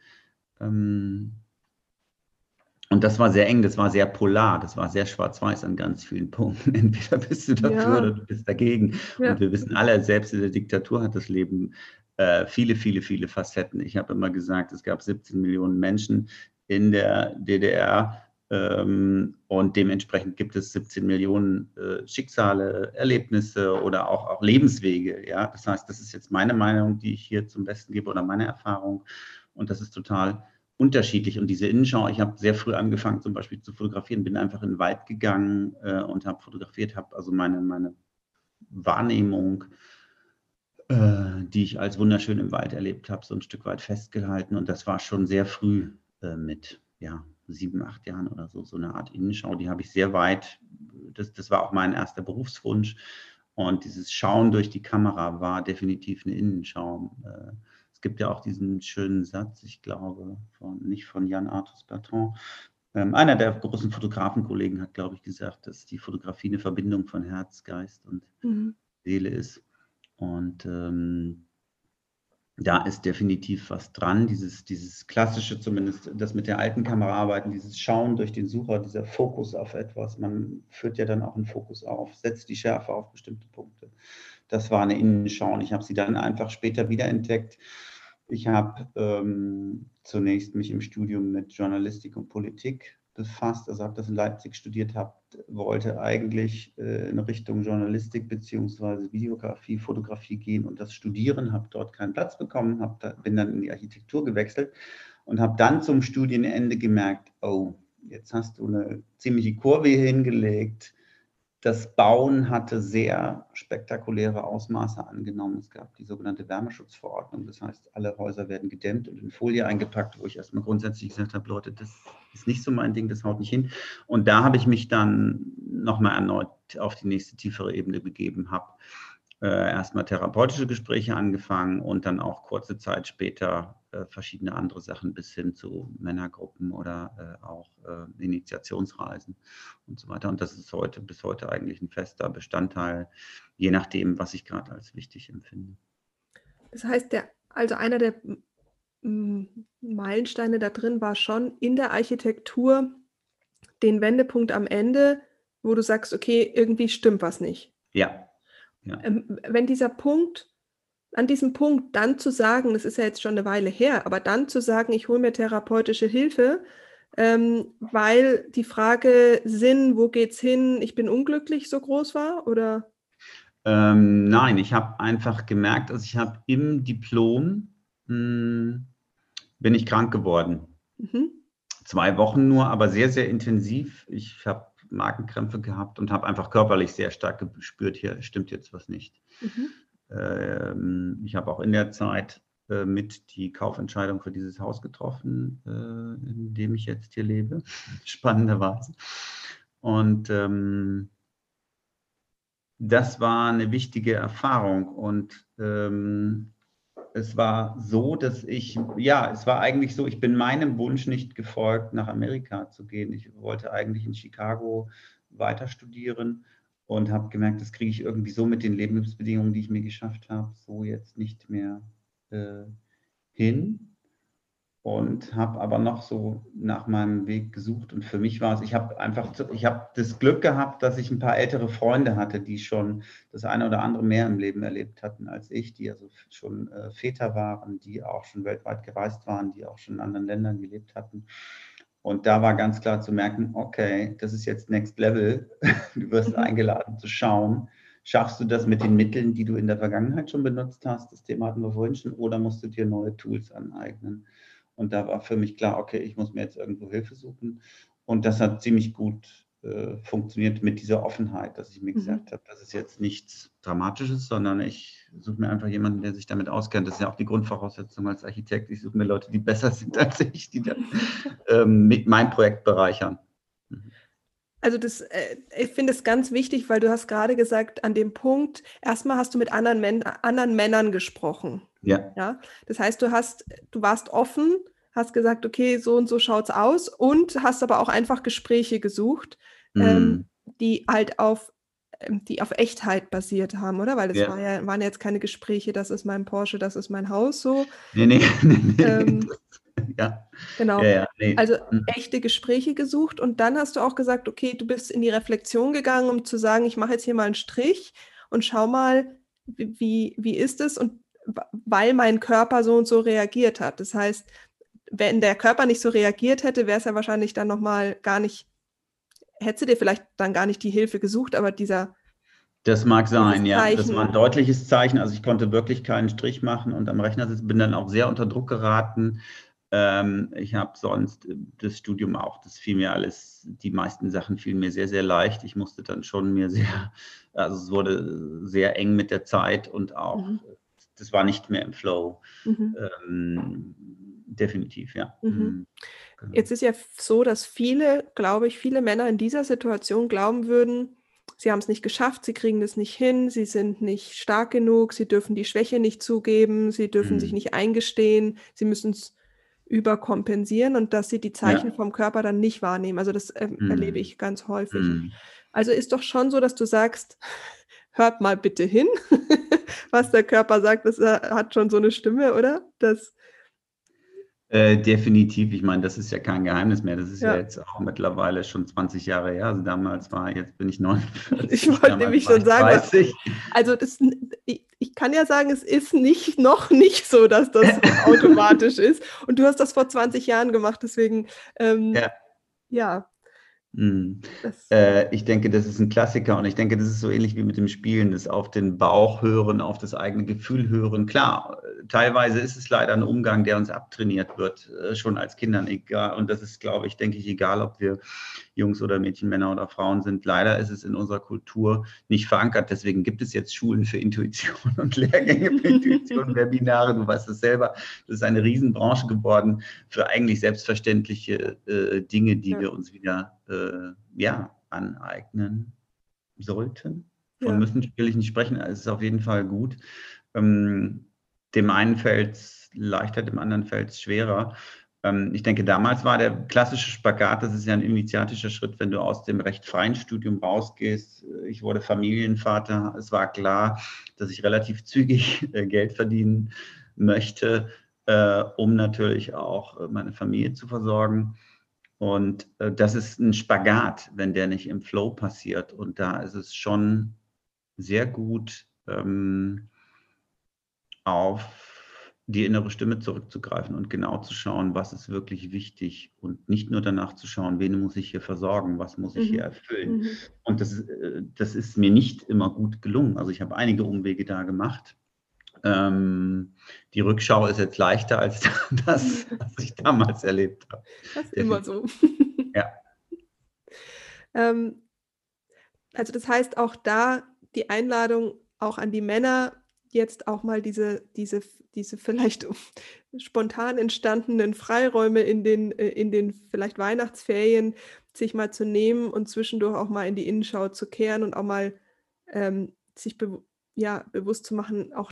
Und das war sehr eng, das war sehr polar, das war sehr schwarz-weiß an ganz vielen Punkten. Entweder bist du dafür ja. oder du bist dagegen. Ja. Und wir wissen alle, selbst in der Diktatur hat das Leben äh, viele, viele, viele Facetten. Ich habe immer gesagt, es gab 17 Millionen Menschen in der DDR ähm, und dementsprechend gibt es 17 Millionen äh, Schicksale, Erlebnisse oder auch, auch Lebenswege. Ja? Das heißt, das ist jetzt meine Meinung, die ich hier zum Besten gebe oder meine Erfahrung. Und das ist total unterschiedlich. Und diese Innenschau, ich habe sehr früh angefangen, zum Beispiel zu fotografieren, bin einfach in den Wald gegangen äh, und habe fotografiert, habe also meine, meine Wahrnehmung, äh, die ich als wunderschön im Wald erlebt habe, so ein Stück weit festgehalten. Und das war schon sehr früh äh, mit, ja, sieben, acht Jahren oder so, so eine Art Innenschau. Die habe ich sehr weit, das, das war auch mein erster Berufswunsch. Und dieses Schauen durch die Kamera war definitiv eine Innenschau. Äh, gibt ja auch diesen schönen Satz, ich glaube, von, nicht von Jan Arthus Bertrand. Ähm, einer der großen Fotografenkollegen hat, glaube ich, gesagt, dass die Fotografie eine Verbindung von Herz, Geist und mhm. Seele ist. Und ähm, da ist definitiv was dran. Dieses, dieses klassische, zumindest das mit der alten Kamera arbeiten, dieses Schauen durch den Sucher, dieser Fokus auf etwas. Man führt ja dann auch einen Fokus auf, setzt die Schärfe auf bestimmte Punkte. Das war eine Innenschau und ich habe sie dann einfach später wiederentdeckt Ich habe ähm, zunächst mich im Studium mit Journalistik und Politik befasst, also habe das in Leipzig studiert, hab, wollte eigentlich äh, in Richtung Journalistik beziehungsweise Videografie, Fotografie gehen und das studieren, habe dort keinen Platz bekommen, hab da, bin dann in die Architektur gewechselt und habe dann zum Studienende gemerkt, oh, jetzt hast du eine ziemliche Kurve hingelegt, das Bauen hatte sehr spektakuläre Ausmaße angenommen. Es gab die sogenannte Wärmeschutzverordnung. Das heißt, alle Häuser werden gedämmt und in Folie eingepackt, wo ich erstmal grundsätzlich gesagt habe, Leute, das ist nicht so mein Ding, das haut nicht hin. Und da habe ich mich dann nochmal erneut auf die nächste tiefere Ebene begeben, habe äh, erstmal therapeutische Gespräche angefangen und dann auch kurze Zeit später äh, verschiedene andere Sachen bis hin zu Männergruppen oder äh, auch äh, Initiationsreisen und so weiter. Und das ist heute bis heute eigentlich ein fester Bestandteil, je nachdem, was ich gerade als wichtig empfinde. Das heißt, der, also einer der Meilensteine da drin war schon in der Architektur den Wendepunkt am Ende, wo du sagst, okay, irgendwie stimmt was nicht. Ja. ja. Ähm, wenn dieser Punkt an diesem Punkt dann zu sagen, das ist ja jetzt schon eine Weile her, aber dann zu sagen, ich hole mir therapeutische Hilfe, ähm, weil die Frage Sinn, wo geht's hin, ich bin unglücklich so groß war, oder? Ähm, nein, ich habe einfach gemerkt, also ich habe im Diplom mh, hm, bin ich krank geworden. Mhm. Zwei Wochen nur, aber sehr, sehr intensiv. Ich habe Magenkrämpfe gehabt und habe einfach körperlich sehr stark gespürt, hier stimmt jetzt was nicht. Mhm. Ähm, ich habe auch in der Zeit äh, mit die Kaufentscheidung für dieses Haus getroffen, äh, in dem ich jetzt hier lebe, spannenderweise. Und ähm, das war eine wichtige Erfahrung und ähm, es war so, dass ich, ja, es war eigentlich so, ich bin meinem Wunsch nicht gefolgt, nach Amerika zu gehen. Ich wollte eigentlich in Chicago weiter studieren und habe gemerkt, das kriege ich irgendwie so mit den Lebensbedingungen, die ich mir geschafft habe, so jetzt nicht mehr äh, hin. Und habe aber noch so nach meinem Weg gesucht. Und für mich war es, ich habe einfach, ich habe das Glück gehabt, dass ich ein paar ältere Freunde hatte, die schon das eine oder andere mehr im Leben erlebt hatten als ich, die also schon äh, Väter waren, die auch schon weltweit gereist waren, die auch schon in anderen Ländern gelebt hatten. Und da war ganz klar zu merken, okay, das ist jetzt Next Level. Du wirst mhm. eingeladen zu schauen. Schaffst du das mit den Mitteln, die du in der Vergangenheit schon benutzt hast? Das Thema hatten wir vorhin schon. Oder musst du dir neue Tools aneignen? Und da war für mich klar, okay, ich muss mir jetzt irgendwo Hilfe suchen. Und das hat ziemlich gut äh, funktioniert mit dieser Offenheit, dass ich mir mhm. gesagt habe, das ist jetzt nichts Dramatisches, sondern ich suche mir einfach jemanden, der sich damit auskennt. Das ist ja auch die Grundvoraussetzung als Architekt. Ich suche mir Leute, die besser sind als ich, die dann ähm, mit mein Projekt bereichern. Mhm. Also das, äh, ich finde es ganz wichtig, weil du hast gerade gesagt, an dem Punkt, erstmal hast du mit anderen, Män anderen Männern gesprochen. Ja. ja. Das heißt, du hast, du warst offen, hast gesagt, okay, so und so schaut es aus und hast aber auch einfach Gespräche gesucht mhm. ähm, die halt auf ähm, die auf Echtheit basiert haben, oder? Weil es ja. War ja, waren jetzt keine Gespräche, das ist mein Porsche, das ist mein Haus so. Nee, nee, nee, ähm, ja. Genau. Ja, ja, nee. Also mhm. echte Gespräche gesucht und dann hast du auch gesagt, okay, du bist in die Reflexion gegangen, um zu sagen, ich mache jetzt hier mal einen Strich und schau mal, wie, wie ist es und weil mein Körper so und so reagiert hat. Das heißt, wenn der Körper nicht so reagiert hätte, wäre es ja wahrscheinlich dann nochmal gar nicht hättest du dir vielleicht dann gar nicht die Hilfe gesucht, aber dieser. Das mag sein, ja. Das war ein deutliches Zeichen. Also ich konnte wirklich keinen Strich machen und am Rechner sitzen, bin dann auch sehr unter Druck geraten. Ähm, ich habe sonst das Studium auch, das fiel mir alles, die meisten Sachen fielen mir sehr, sehr leicht. Ich musste dann schon mir sehr, also es wurde sehr eng mit der Zeit und auch, mhm. das war nicht mehr im Flow. Mhm. Ähm, definitiv, ja. Mhm. mhm. Genau. Jetzt ist ja so, dass viele, glaube ich, viele Männer in dieser Situation glauben würden, sie haben es nicht geschafft, sie kriegen das nicht hin, sie sind nicht stark genug, sie dürfen die Schwäche nicht zugeben, sie dürfen mhm. sich nicht eingestehen, sie müssen es überkompensieren und dass sie die Zeichen ja. vom Körper dann nicht wahrnehmen. Also das äh, mhm. erlebe ich ganz häufig. Mhm. Also ist doch schon so, dass du sagst, hört mal bitte hin, was der Körper sagt, das äh, hat schon so eine Stimme, oder? Das äh, definitiv, ich meine, das ist ja kein Geheimnis mehr. Das ist ja. ja. jetzt auch mittlerweile schon 20 Jahre her. Also damals war, jetzt bin ich 49. Ich wollte nämlich schon sagen, 30. also das, ich, ich, kann ja sagen, es ist nicht noch nicht so, dass das automatisch ist. Und du hast das vor 20 Jahren gemacht, deswegen ähm, ja. ja. Mhm. Äh, ich denke, das ist ein Klassiker und ich denke, das ist so ähnlich wie mit dem Spielen, das auf den Bauch hören, auf das eigene Gefühl hören. Klar, teilweise ist es leider ein Umgang, der uns abtrainiert wird, äh, schon als Kindern, egal. Und das ist, glaube ich, denke ich, egal, ob wir Jungs oder Mädchen, Männer oder Frauen sind. Leider ist es in unserer Kultur nicht verankert. Deswegen gibt es jetzt Schulen für Intuition und Lehrgänge für Intuition, Webinare. Du weißt es selber. Das ist eine Riesenbranche geworden für eigentlich selbstverständliche äh, Dinge, die ja. wir uns wieder äh, ja, aneignen sollten. Von ja. müssen will ich nicht sprechen, es ist auf jeden Fall gut. Ähm, dem einen fällt es leichter, dem anderen fällt es schwerer. Ähm, ich denke, damals war der klassische Spagat, das ist ja ein initiatischer Schritt, wenn du aus dem recht freien Studium rausgehst. Ich wurde Familienvater. Es war klar, dass ich relativ zügig äh, Geld verdienen möchte, äh, um natürlich auch äh, meine Familie zu versorgen. Und äh, das ist ein Spagat, wenn der nicht im Flow passiert. Und da ist es schon sehr gut, ähm, auf die innere Stimme zurückzugreifen und genau zu schauen, was ist wirklich wichtig und nicht nur danach zu schauen, wen muss ich hier versorgen, was muss ich mhm. hier erfüllen. Mhm. Und das, äh, das ist mir nicht immer gut gelungen. Also ich habe einige Umwege da gemacht. Ähm, die Rückschau ist jetzt leichter als das, was ich damals erlebt habe. Das ist immer so. Ja. ähm, also das heißt auch da die Einladung auch an die Männer, jetzt auch mal diese, diese, diese vielleicht spontan entstandenen Freiräume in den, äh, in den vielleicht Weihnachtsferien sich mal zu nehmen und zwischendurch auch mal in die Innenschau zu kehren und auch mal ähm, sich be ja, bewusst zu machen, auch,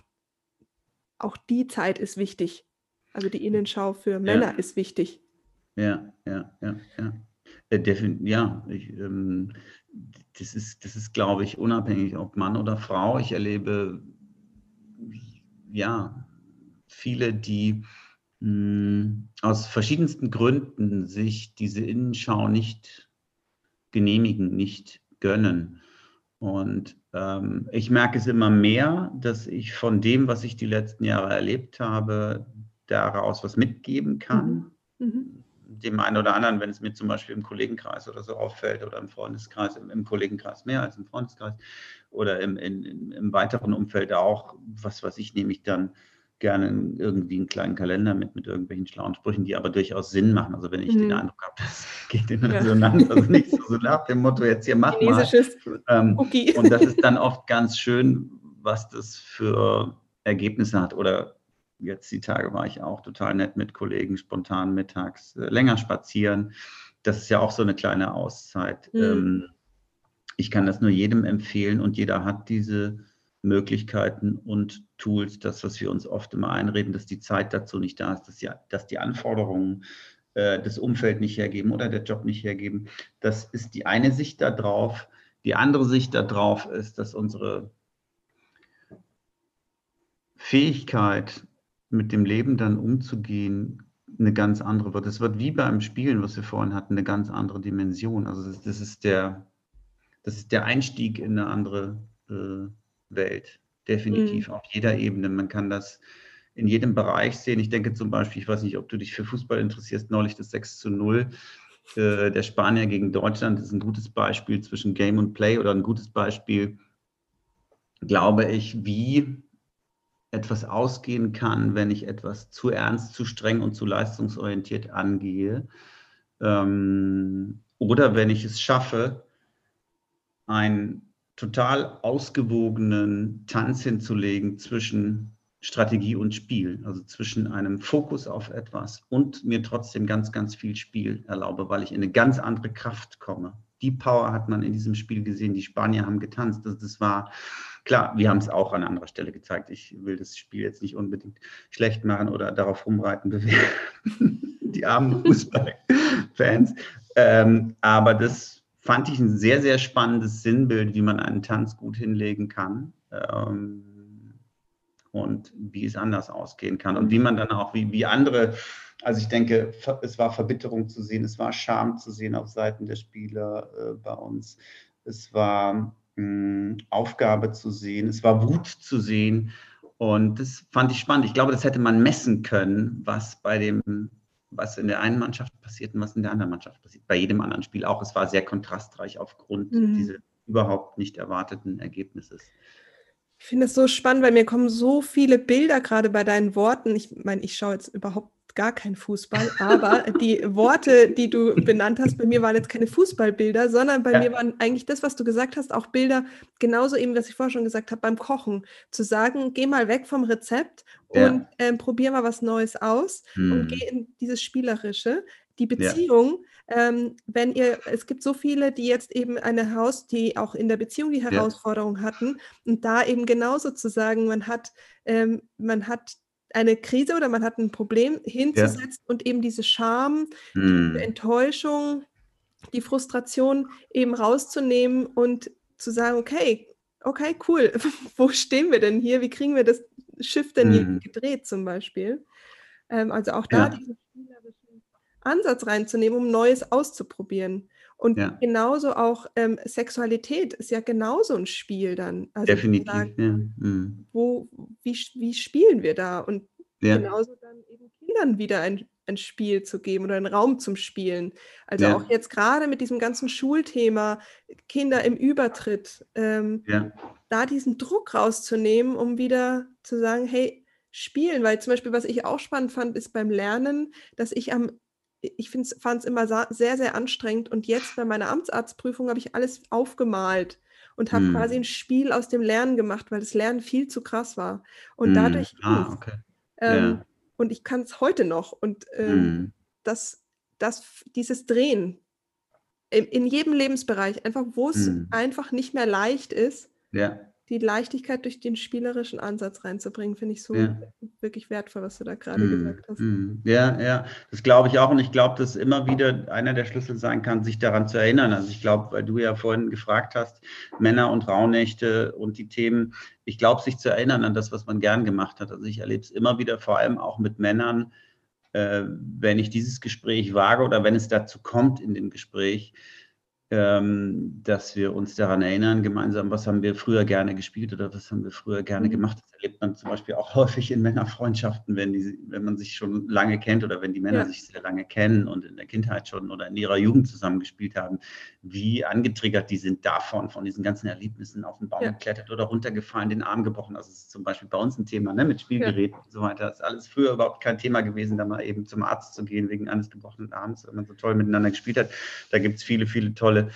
auch die Zeit ist wichtig. Also die Innenschau für Männer ja. ist wichtig. Ja, ja, ja, ja. Äh, ja, ich, ähm, das ist, das ist, glaube ich, unabhängig, ob Mann oder Frau. Ich erlebe ja, viele, die mh, hm, aus verschiedensten Gründen sich diese Innenschau nicht genehmigen, nicht gönnen. Und ähm, ich merke es immer mehr, dass ich von dem, was ich die letzten Jahre erlebt habe, daraus was mitgeben kann. Mhm. Mhm. Dem einen oder anderen, wenn es mir zum Beispiel im Kollegenkreis oder so auffällt oder im Freundeskreis, im, im Kollegenkreis mehr als im Freundeskreis, oder im, in, im weiteren Umfeld auch, was weiß ich, nehme ich dann gerne irgendwie einen kleinen Kalender mit, mit irgendwelchen schlauen Sprüchen, die aber durchaus Sinn machen. Also wenn ich mhm. den Eindruck habe, das geht in Resonanz, ja. also nicht so, so, nach dem Motto, jetzt hier mach mal. Ähm, okay. Und das ist dann oft ganz schön, was das für Ergebnisse hat. Oder jetzt die Tage war ich auch total nett mit Kollegen, spontan mittags äh, länger spazieren. Das ist ja auch so eine kleine Auszeit. Mhm. Ähm, ich kann das nur jedem empfehlen und jeder hat diese Möglichkeiten und Tools, das, was wir uns oft immer einreden, dass die Zeit dazu nicht da ist, dass die, dass die Anforderungen äh, das Umfeld nicht hergeben oder der Job nicht hergeben. Das ist die eine Sicht darauf. Die andere Sicht darauf ist, dass unsere Fähigkeit, mit dem Leben dann umzugehen, eine ganz andere wird. Es wird wie beim Spielen, was wir vorhin hatten, eine ganz andere Dimension. Also das, ist der, das ist der Einstieg in eine andere äh, Welt. Definitiv, mhm. auf jeder Ebene. Man kann das in jedem Bereich sehen. Ich denke zum Beispiel, ich weiß nicht, ob du dich für Fußball interessierst, neulich das 6 zu 0 äh, der Spanier gegen Deutschland ist ein gutes Beispiel zwischen Game und Play oder ein gutes Beispiel, glaube ich, wie etwas ausgehen kann, wenn ich etwas zu ernst, zu streng und zu leistungsorientiert angehe. Ähm, oder wenn ich es schaffe, einen total ausgewogenen Tanz hinzulegen zwischen Strategie und Spiel, also zwischen einem Fokus auf etwas und mir trotzdem ganz, ganz viel Spiel erlaube, weil ich in eine ganz andere Kraft komme. Die Power hat man in diesem Spiel gesehen. Die Spanier haben getanzt. Das, das war klar, wir haben es auch an anderer Stelle gezeigt. Ich will das Spiel jetzt nicht unbedingt schlecht machen oder darauf rumreiten, bewerten. die armen Fußballfans. Ähm, aber das fand ich ein sehr, sehr spannendes Sinnbild, wie man einen Tanz gut hinlegen kann ähm, und wie es anders ausgehen kann. Und wie man dann auch, wie, wie andere, also ich denke, es war Verbitterung zu sehen, es war Scham zu sehen auf Seiten der Spieler äh, bei uns, es war mh, Aufgabe zu sehen, es war Wut zu sehen. Und das fand ich spannend. Ich glaube, das hätte man messen können, was bei dem, was in der einen Mannschaft passiert und was in der anderen Mannschaft passiert. Bei jedem anderen Spiel auch. Es war sehr kontrastreich aufgrund mhm. dieses überhaupt nicht erwarteten Ergebnisses. Ich finde es so spannend, weil mir kommen so viele Bilder gerade bei deinen Worten. Ich meine, ich schaue jetzt überhaupt gar kein Fußball, aber die Worte, die du benannt hast, bei mir waren jetzt keine Fußballbilder, sondern bei ja. mir waren eigentlich das, was du gesagt hast, auch Bilder, genauso eben, was ich vorher schon gesagt habe, beim Kochen. Zu sagen, geh mal weg vom Rezept ja. und ähm, probier mal was Neues aus hm. und geh in dieses Spielerische. Die Beziehung, ja. ähm, wenn ihr, es gibt so viele, die jetzt eben eine Haus, die auch in der Beziehung die Herausforderung hatten und da eben genauso zu sagen, man hat, ähm, man hat eine Krise oder man hat ein Problem hinzusetzen ja. und eben diese Scham, hm. die Enttäuschung, die Frustration eben rauszunehmen und zu sagen, okay, okay, cool, wo stehen wir denn hier? Wie kriegen wir das Schiff denn hm. hier gedreht zum Beispiel? Ähm, also auch da ja. diesen Ansatz reinzunehmen, um Neues auszuprobieren. Und ja. genauso auch ähm, Sexualität ist ja genauso ein Spiel dann. Also Definitiv. Sagen, ja. mhm. wo, wie, wie spielen wir da? Und ja. genauso dann eben Kindern wieder ein, ein Spiel zu geben oder einen Raum zum Spielen. Also auch jetzt gerade mit diesem ganzen Schulthema, Kinder im Übertritt, ähm, da diesen Druck rauszunehmen, um wieder zu sagen, hey, spielen, weil zum Beispiel, was ich auch spannend fand, ist beim Lernen, dass ich am ich fand es immer sehr, sehr anstrengend. Und jetzt bei meiner Amtsarztprüfung habe ich alles aufgemalt und habe hm. quasi ein Spiel aus dem Lernen gemacht, weil das Lernen viel zu krass war. Und hm. dadurch ah, okay. ähm, ja. Und ich kann es heute noch. Und ähm, hm. das, das, dieses Drehen in, in jedem Lebensbereich, einfach wo es hm. einfach nicht mehr leicht ist, ja die Leichtigkeit durch den spielerischen Ansatz reinzubringen, finde ich so ja. wirklich wertvoll, was du da gerade mm, gesagt hast. Mm. Ja, ja, das glaube ich auch. Und ich glaube, dass immer wieder einer der Schlüssel sein kann, sich daran zu erinnern. Also ich glaube, weil du ja vorhin gefragt hast, Männer und Rauhnächte und die Themen, ich glaube, sich zu erinnern an das, was man gern gemacht hat. Also ich erlebe es immer wieder, vor allem auch mit Männern, äh, wenn ich dieses Gespräch wage oder wenn es dazu kommt in dem Gespräch, dass wir uns daran erinnern, gemeinsam, was haben wir früher gerne gespielt oder was haben wir früher gerne mhm. gemacht. Das erlebt man zum Beispiel auch häufig in Männerfreundschaften, wenn, die, wenn man sich schon lange kennt oder wenn die Männer ja. sich sehr lange kennen und in der Kindheit schon oder in ihrer Jugend zusammengespielt haben, wie angetriggert die sind davon, von diesen ganzen Erlebnissen auf den Baum ja. geklettert oder runtergefallen, den Arm gebrochen. Das ist zum Beispiel bei uns ein Thema ne, mit Spielgeräten ja. und so weiter. Das ist alles früher überhaupt kein Thema gewesen, da mal eben zum Arzt zu gehen wegen eines gebrochenen Arms, wenn man so toll miteinander gespielt hat. Da gibt es viele, viele tolle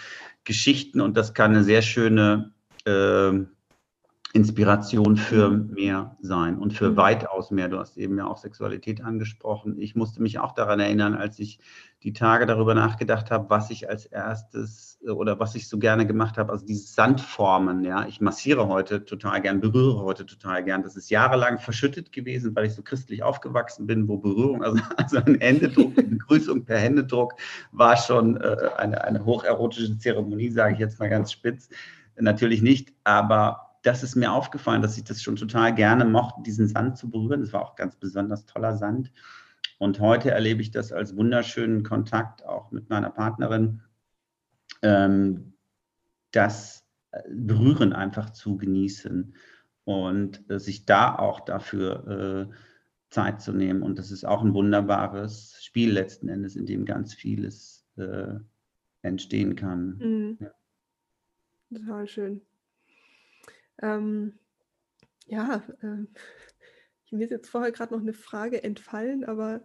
Geschichten und das kann eine sehr schöne äh, Inspiration für mehr sein und für mhm. weitaus mehr. Du hast eben ja auch Sexualität angesprochen. Ich musste mich auch daran erinnern, als ich die Tage darüber nachgedacht habe, was ich als erstes äh, oder was ich so gerne gemacht habe, also dieses Sandformen. Ja, ich massiere heute total gern, berühre heute total gern. Das ist jahrelang verschüttet gewesen, weil ich so christlich aufgewachsen bin, wo Berührung, also, also ein Händedruck, Begrüßung per Händedruck war schon äh, eine, eine hocherotische Zeremonie, sage ich jetzt mal ganz spitz. Natürlich nicht, aber das ist mir aufgefallen, dass ich das schon total gerne mochte, diesen Sand zu berühren. Das war auch ganz besonders toller Sand. Und heute erlebe ich das als wunderschönen Kontakt auch mit meiner Partnerin, ähm, das äh, Berühren einfach zu genießen und äh, sich da auch dafür äh, Zeit zu nehmen. Und das ist auch ein wunderbares Spiel letzten Endes, in dem ganz vieles äh, entstehen kann. Mhm. Ja. Total schön. Ähm, ja, äh, mir ist jetzt vorher gerade noch eine Frage entfallen, aber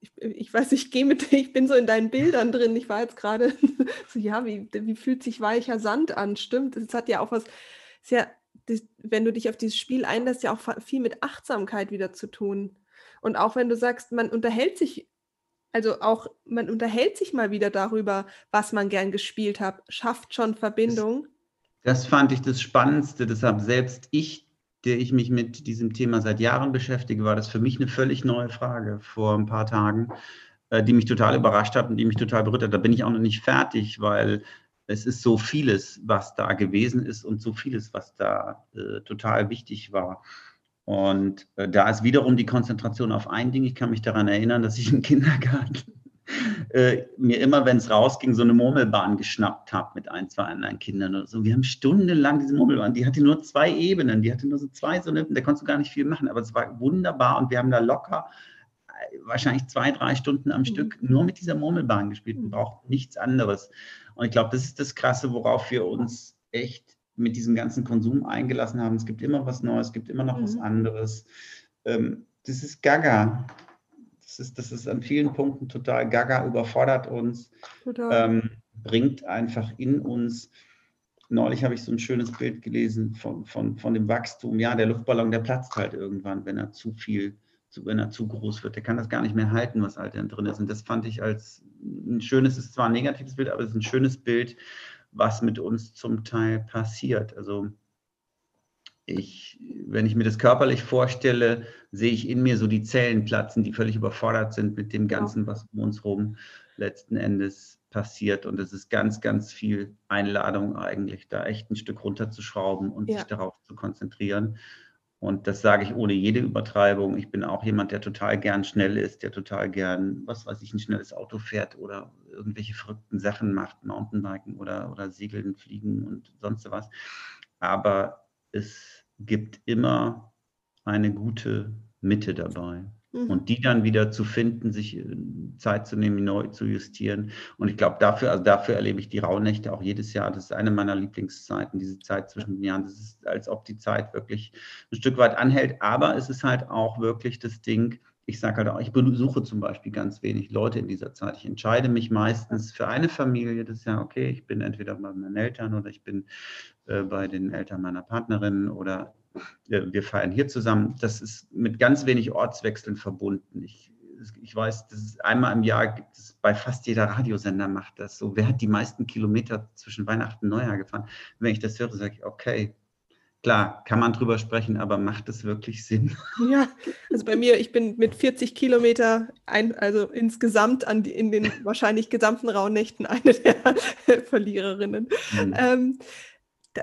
ich, ich weiß, ich gehe mit, ich bin so in deinen Bildern drin. Ich war jetzt gerade so, ja, wie, wie fühlt sich weicher Sand an? Stimmt, es hat ja auch was, ist ja, wenn du dich auf dieses Spiel einlässt, ja auch viel mit Achtsamkeit wieder zu tun. Und auch wenn du sagst, man unterhält sich, also auch, man unterhält sich mal wieder darüber, was man gern gespielt hat, schafft schon Verbindung. Das fand ich das Spannendste. Deshalb selbst ich, der ich mich mit diesem Thema seit Jahren beschäftige, war das für mich eine völlig neue Frage vor ein paar Tagen, äh, die mich total überrascht hat und die mich total berührt hat. Da bin ich auch noch nicht fertig, weil es ist so vieles, was da gewesen ist und so vieles, was da äh, total wichtig war. Und äh, da ist wiederum die Konzentration auf ein Ding. Ich kann mich daran erinnern, dass ich im Kindergarten äh, mir immer, wenn es rausging, so eine Murmelbahn geschnappt habe mit ein, zwei anderen Kindern oder so. Wir haben stundenlang diese Murmelbahn, die hatte nur zwei Ebenen, die hatte nur so zwei, so eine, da konntest du gar nicht viel machen, aber es war wunderbar und wir haben da locker äh, wahrscheinlich zwei, drei Stunden am mhm. Stück nur mit dieser Murmelbahn gespielt und braucht nichts anderes. Und ich glaube, das ist das Krasse, worauf wir uns echt mit diesem ganzen Konsum eingelassen haben. Es gibt immer was Neues, es gibt immer noch mhm. was anderes. Ähm, das ist Gaga. Das ist, das ist an vielen Punkten total gaga, überfordert uns, ähm, bringt einfach in uns. Neulich habe ich so ein schönes Bild gelesen von, von, von dem Wachstum. Ja, der Luftballon, der platzt halt irgendwann, wenn er zu viel, wenn er zu groß wird. Der kann das gar nicht mehr halten, was halt drin ist. Und das fand ich als ein schönes, ist zwar ein negatives Bild, aber es ist ein schönes Bild, was mit uns zum Teil passiert. Also ich, wenn ich mir das körperlich vorstelle, sehe ich in mir so die Zellen platzen, die völlig überfordert sind mit dem Ganzen, was um uns herum letzten Endes passiert. Und es ist ganz, ganz viel Einladung eigentlich, da echt ein Stück runterzuschrauben und ja. sich darauf zu konzentrieren. Und das sage ich ohne jede Übertreibung. Ich bin auch jemand, der total gern schnell ist, der total gern, was weiß ich, ein schnelles Auto fährt oder irgendwelche verrückten Sachen macht, Mountainbiken oder, oder Segeln, Fliegen und sonst was. Aber es gibt immer eine gute Mitte dabei. Mhm. Und die dann wieder zu finden, sich äh, Zeit zu nehmen, neu zu justieren. Und ich glaube, dafür, also dafür erlebe ich die Rauhnächte auch jedes Jahr. Das ist eine meiner Lieblingszeiten, diese Zeit zwischen den Jahren. Das ist, als ob die Zeit wirklich ein Stück weit anhält. Aber es ist halt auch wirklich das Ding, ich sage halt auch, ich besuche zum Beispiel ganz wenig Leute in dieser Zeit. Ich entscheide mich meistens für eine Familie. Das ist ja okay. Ich bin entweder bei meinen Eltern oder ich bin äh, bei den Eltern meiner Partnerin oder äh, wir feiern hier zusammen. Das ist mit ganz wenig Ortswechseln verbunden. Ich, ich weiß, das ist einmal im Jahr gibt es bei fast jeder Radiosender macht das so. Wer hat die meisten Kilometer zwischen Weihnachten und Neujahr gefahren? Wenn ich das höre, sage ich, okay, Klar, kann man drüber sprechen, aber macht es wirklich Sinn? Ja, also bei mir, ich bin mit 40 Kilometer, ein, also insgesamt an die, in den wahrscheinlich gesamten Rauhnächten eine der Verliererinnen. Mhm. Ähm,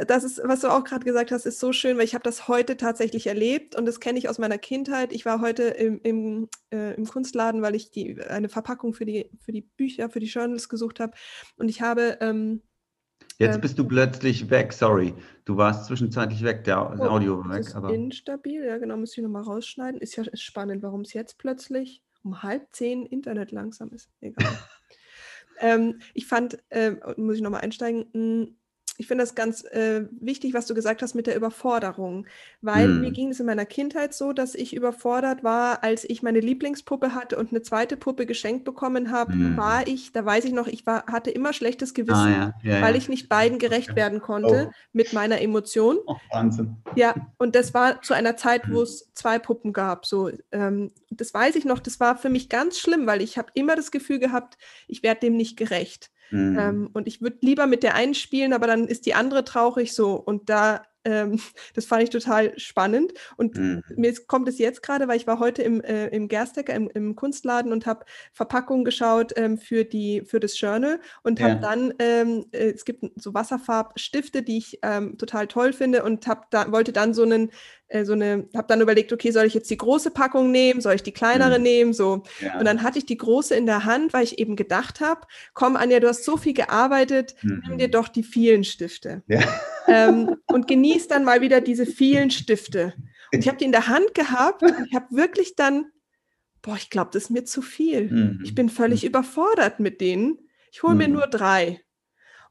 das ist, was du auch gerade gesagt hast, ist so schön, weil ich habe das heute tatsächlich erlebt und das kenne ich aus meiner Kindheit. Ich war heute im, im, äh, im Kunstladen, weil ich die, eine Verpackung für die, für die Bücher, für die Journals gesucht habe und ich habe ähm, Jetzt ähm, bist du plötzlich weg, sorry. Du warst zwischenzeitlich weg, der oh, Audio war weg. Ist aber instabil, ja genau, muss ich nochmal rausschneiden. Ist ja spannend, warum es jetzt plötzlich um halb zehn Internet langsam ist. Egal. ähm, ich fand, äh, muss ich nochmal einsteigen, hm, ich finde das ganz äh, wichtig, was du gesagt hast mit der Überforderung, weil hm. mir ging es in meiner Kindheit so, dass ich überfordert war, als ich meine Lieblingspuppe hatte und eine zweite Puppe geschenkt bekommen habe, hm. war ich, da weiß ich noch, ich war, hatte immer schlechtes ah, Gewissen, ah, ja. Ja, weil ja. ich nicht beiden gerecht werden konnte oh. mit meiner Emotion. Oh, Wahnsinn. Ja, und das war zu einer Zeit, wo hm. es zwei Puppen gab. So, ähm, das weiß ich noch, das war für mich ganz schlimm, weil ich habe immer das Gefühl gehabt, ich werde dem nicht gerecht. Mhm. Ähm, und ich würde lieber mit der einen spielen, aber dann ist die andere traurig so. Und da ähm, das fand ich total spannend. Und mhm. mir kommt es jetzt gerade, weil ich war heute im, äh, im Gerstecker, im, im, Kunstladen und habe Verpackungen geschaut ähm, für, die, für das Journal und ja. habe dann, ähm, äh, es gibt so Wasserfarbstifte, die ich ähm, total toll finde und hab da, wollte dann so einen äh, so eine, habe dann überlegt, okay, soll ich jetzt die große Packung nehmen, soll ich die kleinere mhm. nehmen, so. Ja. Und dann hatte ich die große in der Hand, weil ich eben gedacht habe, komm Anja, du hast so viel gearbeitet, mhm. nimm dir doch die vielen Stifte. Ja. Ähm, und genieß dann mal wieder diese vielen Stifte. Und ich habe die in der Hand gehabt und ich habe wirklich dann, boah, ich glaube, das ist mir zu viel. Mhm. Ich bin völlig mhm. überfordert mit denen. Ich hole mir mhm. nur drei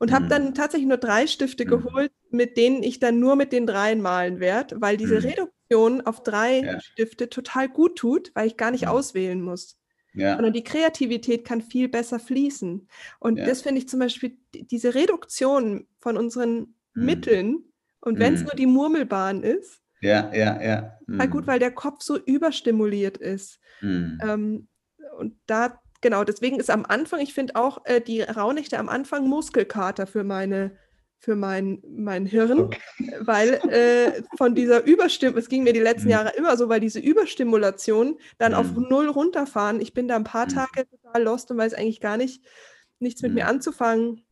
und habe dann mhm. tatsächlich nur drei Stifte mhm. geholt, mit denen ich dann nur mit den dreien malen werde, weil diese mhm. Reduktion auf drei ja. Stifte total gut tut, weil ich gar nicht auswählen muss. Ja. Sondern die Kreativität kann viel besser fließen. Und ja. das finde ich zum Beispiel, diese Reduktion von unseren mhm. Mitteln, und wenn es mhm. nur die Murmelbahn ist, ja, ja, ja. Mhm. Halt gut, weil der Kopf so überstimuliert ist. Mhm. Ähm, und da genau, deswegen ist am Anfang, ich finde auch äh, die Rauhnächte am Anfang Muskelkater für meine für mein, mein Hirn, okay. weil äh, von dieser Überstimulation, es ging mir die letzten mhm. Jahre immer so, weil diese Überstimulation dann auf null runterfahren. Ich bin da ein paar mhm. Tage total lost und weiß eigentlich gar nicht, nichts mit mir anzufangen.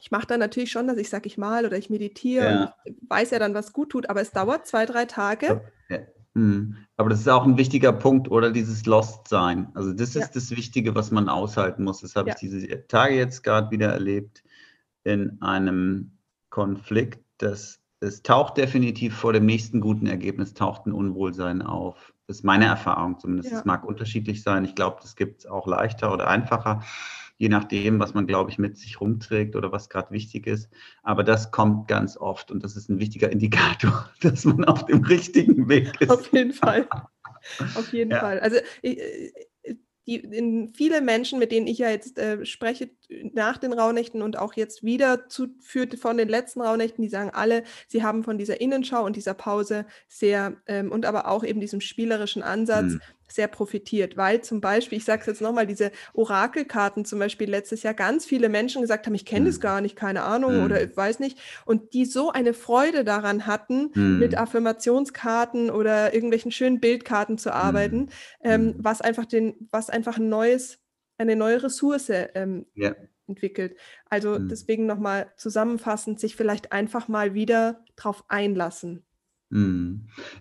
Ich mache dann natürlich schon, dass ich sage, ich mal oder ich meditiere ja. und ich weiß ja dann, was gut tut, aber es dauert zwei, drei Tage. Ja Mhm. Aber das ist auch ein wichtiger Punkt, oder dieses Lost-Sein. Also das ist das Wichtige, was man aushalten muss. Das habe ja. ich diese Tage jetzt gerade wieder erlebt in einem Konflikt, dass es taucht definitiv vor dem nächsten guten Ergebnis, taucht ein Unwohlsein auf. Das ist meine Erfahrung zumindest. Es mag unterschiedlich sein. Ich glaube, das gibt es auch leichter oder einfacher je nachdem, was man, glaube ich, mit sich rumträgt oder was gerade wichtig ist. Aber das kommt ganz oft und das ist ein wichtiger Indikator, dass man auf dem richtigen Weg ist. Auf jeden Fall. Auf jeden ja. Fall. Also ich, die, in viele Menschen, mit denen ich ja jetzt äh, spreche nach den Rauhnächten und auch jetzt wieder zu, von den letzten Rauhnächten, die sagen alle, sie haben von dieser Innenschau und dieser Pause sehr ähm, und aber auch eben diesem spielerischen Ansatz mhm sehr profitiert, weil zum Beispiel, ich sage es jetzt nochmal, diese Orakelkarten zum Beispiel letztes Jahr ganz viele Menschen gesagt haben, ich kenne das gar nicht, keine Ahnung mhm. oder ich weiß nicht, und die so eine Freude daran hatten, mhm. mit Affirmationskarten oder irgendwelchen schönen Bildkarten zu arbeiten, mhm. ähm, was einfach den, was einfach ein neues, eine neue Ressource ähm, ja. entwickelt. Also mhm. deswegen nochmal zusammenfassend, sich vielleicht einfach mal wieder drauf einlassen.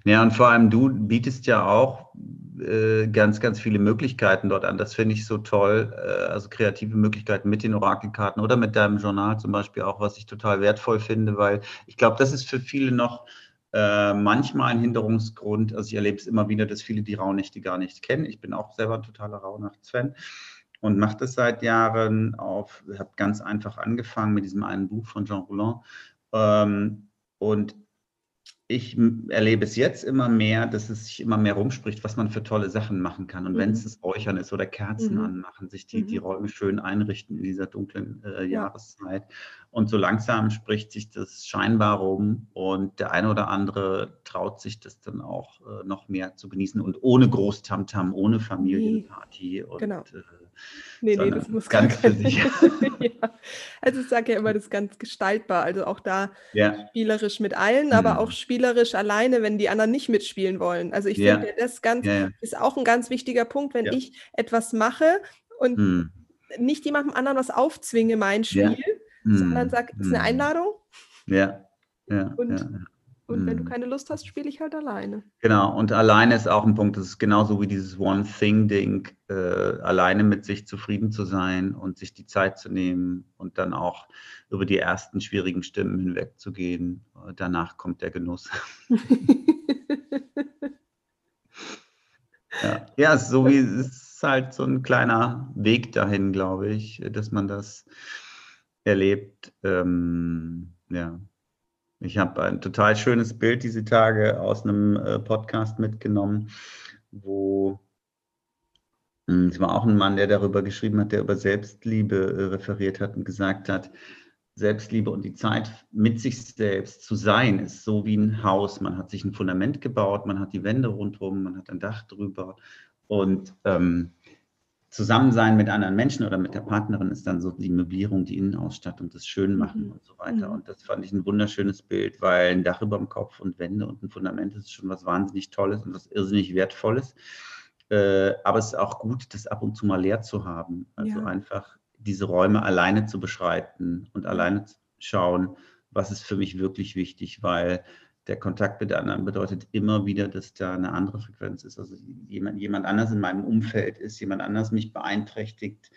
Ja, und vor allem du bietest ja auch äh, ganz, ganz viele Möglichkeiten dort an. Das finde ich so toll. Äh, also kreative Möglichkeiten mit den Orakelkarten oder mit deinem Journal zum Beispiel auch, was ich total wertvoll finde, weil ich glaube, das ist für viele noch äh, manchmal ein Hinderungsgrund. Also ich erlebe es immer wieder, dass viele die Rauhnächte gar nicht kennen. Ich bin auch selber ein totaler Rauhnachtsfan und mache das seit Jahren auf, habe ganz einfach angefangen mit diesem einen Buch von Jean Roland. Ähm, und ich erlebe es jetzt immer mehr, dass es sich immer mehr rumspricht, was man für tolle Sachen machen kann. Und mhm. wenn es das Räuchern ist oder Kerzen mhm. anmachen, sich die, mhm. die Räume schön einrichten in dieser dunklen äh, Jahreszeit. Und so langsam spricht sich das scheinbar rum und der eine oder andere traut sich das dann auch äh, noch mehr zu genießen und ohne Großtamtam, ohne Familienparty. Und, genau. Äh, nee, nee, das muss ganz für sich. ja. Also ich sage ja immer, das ist ganz gestaltbar. Also auch da ja. spielerisch mit allen, mhm. aber auch spielerisch alleine, wenn die anderen nicht mitspielen wollen. Also ich ja. finde, das ganz, ist auch ein ganz wichtiger Punkt, wenn ich etwas mache und mhm. nicht jemandem anderen was aufzwinge, mein Spiel sondern sag, es ist eine Einladung. Ja. ja und, und wenn du keine Lust hast, spiele ich halt alleine. Genau, und alleine ist auch ein Punkt, das ist genauso wie dieses One-Thing-Ding, äh, alleine mit sich zufrieden zu sein und sich die Zeit zu nehmen und dann auch über die ersten schwierigen Stimmen hinwegzugehen. Danach kommt der Genuss. ja. ja, so wie es ist halt so ein kleiner Weg dahin, glaube ich, dass man das erlebt. Ähm, ja. Ich habe ein total schönes Bild diese Tage aus einem äh, Podcast mitgenommen, wo hm, es war auch ein Mann, der darüber geschrieben hat, der über Selbstliebe äh, referiert hat und gesagt hat, Selbstliebe und die Zeit mit sich selbst zu sein, ist so wie ein Haus. Man hat sich ein Fundament gebaut, man hat die Wände rundherum, man hat ein Dach drüber und ähm, Zusammensein mit anderen Menschen oder mit der Partnerin ist dann so die Möblierung, die Innenausstattung, das Schönmachen mhm. und so weiter. Mhm. Und das fand ich ein wunderschönes Bild, weil ein Dach über dem Kopf und Wände und ein Fundament ist schon was wahnsinnig Tolles und was irrsinnig Wertvolles. Äh, aber es ist auch gut, das ab und zu mal leer zu haben. Also ja. einfach diese Räume alleine zu beschreiten und alleine zu schauen, was ist für mich wirklich wichtig, weil der Kontakt mit der anderen bedeutet immer wieder, dass da eine andere Frequenz ist. Also jemand, jemand anders in meinem Umfeld ist, jemand anders mich beeinträchtigt.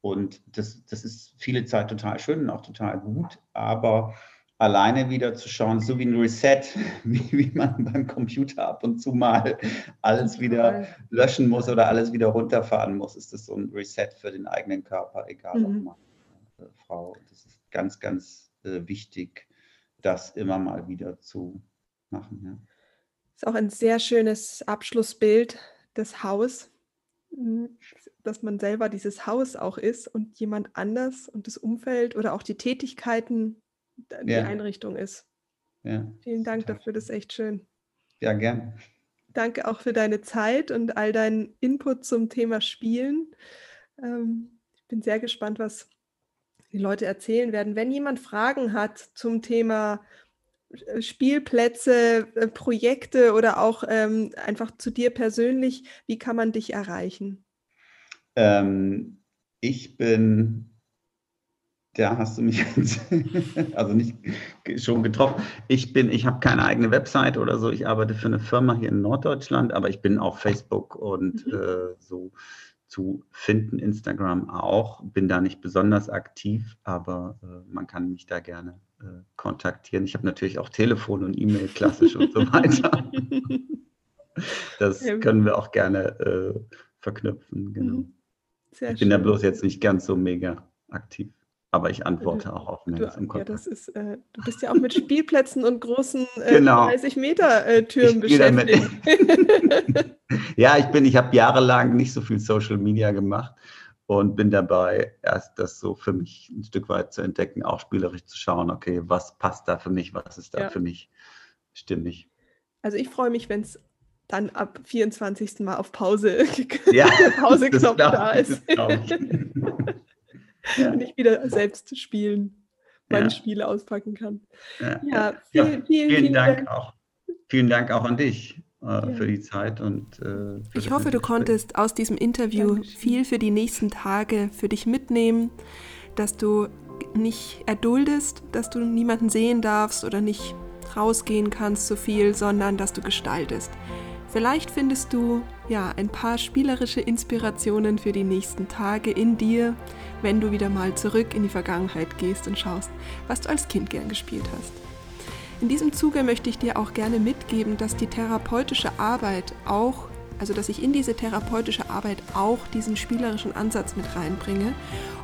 Und das, das ist viele Zeit total schön und auch total gut. Aber alleine wieder zu schauen, so wie ein Reset, wie, wie man beim Computer ab und zu mal alles wieder löschen muss oder alles wieder runterfahren muss, ist das so ein Reset für den eigenen Körper, egal mhm. ob Mann oder Frau. Das ist ganz, ganz äh, wichtig, das immer mal wieder zu machen. Ja. Ist auch ein sehr schönes Abschlussbild, das Haus, hm, dass man selber dieses Haus auch ist und jemand anders und das Umfeld oder auch die Tätigkeiten die ja. Einrichtung ist. Ja. Vielen Dank dafür, das ist echt schön. Ja, gern. Danke auch für deine Zeit und all deinen Input zum Thema Spielen. Ähm, ich bin sehr gespannt, was die Leute erzählen werden. Wenn jemand Fragen hat zum Thema Spielplätze, äh, Projekte oder auch ähm, einfach zu dir persönlich, wie kann man dich erreichen? Ähm, ich bin Da hast du mich also nicht schon getroffen. Ich bin, ich habe keine eigene Website oder so. Ich arbeite für eine Firma hier in Norddeutschland, aber ich bin auf Facebook und mhm. äh, so zu finden, Instagram auch. Bin da nicht besonders aktiv, aber äh, man kann mich da gerne äh, kontaktieren. Ich habe natürlich auch Telefon und E-Mail klassisch und so weiter. Das können wir auch gerne äh, verknüpfen. Genau. Mhm. ich bin da bloß jetzt nicht ganz so mega aktiv. Aber ich antworte auch auf Mails im Kontakt. Ja, das ist, äh, du bist ja auch mit Spielplätzen und großen äh, genau. 30-Meter-Türen beschäftigt. ja, ich bin, ich habe jahrelang nicht so viel Social Media gemacht und bin dabei, erst das so für mich ein Stück weit zu entdecken, auch spielerisch zu schauen, okay, was passt da für mich, was ist da ja. für mich stimmig. Also ich freue mich, wenn es dann ab 24. Mal auf Pause, ja, Pause-Knopf da ist. ja. und ich wieder selbst spielen, meine ja. Spiele auspacken kann. Ja, ja, viel, vielen, vielen, vielen, Dank, Dank auch. Vielen Dank auch an dich äh, für die Zeit und äh, ich hoffe, du konntest aus diesem Interview Dankeschön. viel für die nächsten Tage für dich mitnehmen, dass du nicht erduldest, dass du niemanden sehen darfst oder nicht rausgehen kannst so viel, sondern dass du gestaltest. Vielleicht findest du ja ein paar spielerische Inspirationen für die nächsten Tage in dir, wenn du wieder mal zurück in die Vergangenheit gehst und schaust, was du als Kind gern gespielt hast. In diesem Zuge möchte ich dir auch gerne mitgeben, dass die therapeutische Arbeit auch, also dass ich in diese therapeutische Arbeit auch diesen spielerischen Ansatz mit reinbringe.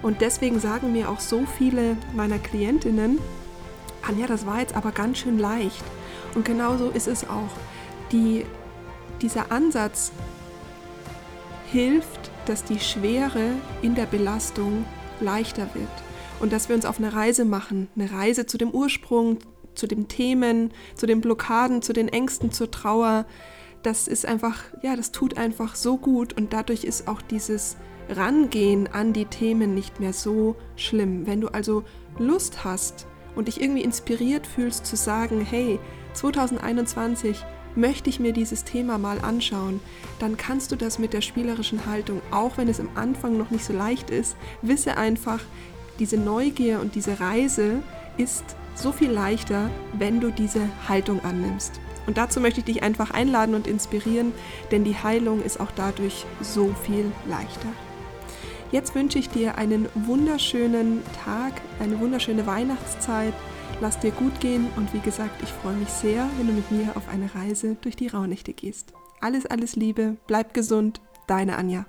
Und deswegen sagen mir auch so viele meiner Klientinnen, Anja, das war jetzt aber ganz schön leicht. Und genau so ist es auch. Die dieser Ansatz hilft, dass die Schwere in der Belastung leichter wird und dass wir uns auf eine Reise machen, eine Reise zu dem Ursprung, zu den Themen, zu den Blockaden, zu den Ängsten, zur Trauer. Das ist einfach, ja, das tut einfach so gut und dadurch ist auch dieses Rangehen an die Themen nicht mehr so schlimm. Wenn du also Lust hast und dich irgendwie inspiriert fühlst zu sagen, hey, 2021 möchte ich mir dieses Thema mal anschauen, dann kannst du das mit der spielerischen Haltung, auch wenn es am Anfang noch nicht so leicht ist, wisse einfach, diese Neugier und diese Reise ist so viel leichter, wenn du diese Haltung annimmst. Und dazu möchte ich dich einfach einladen und inspirieren, denn die Heilung ist auch dadurch so viel leichter. Jetzt wünsche ich dir einen wunderschönen Tag, eine wunderschöne Weihnachtszeit Lass dir gut gehen und wie gesagt, ich freue mich sehr, wenn du mit mir auf eine Reise durch die Rauhnächte gehst. Alles, alles Liebe, bleib gesund, deine Anja.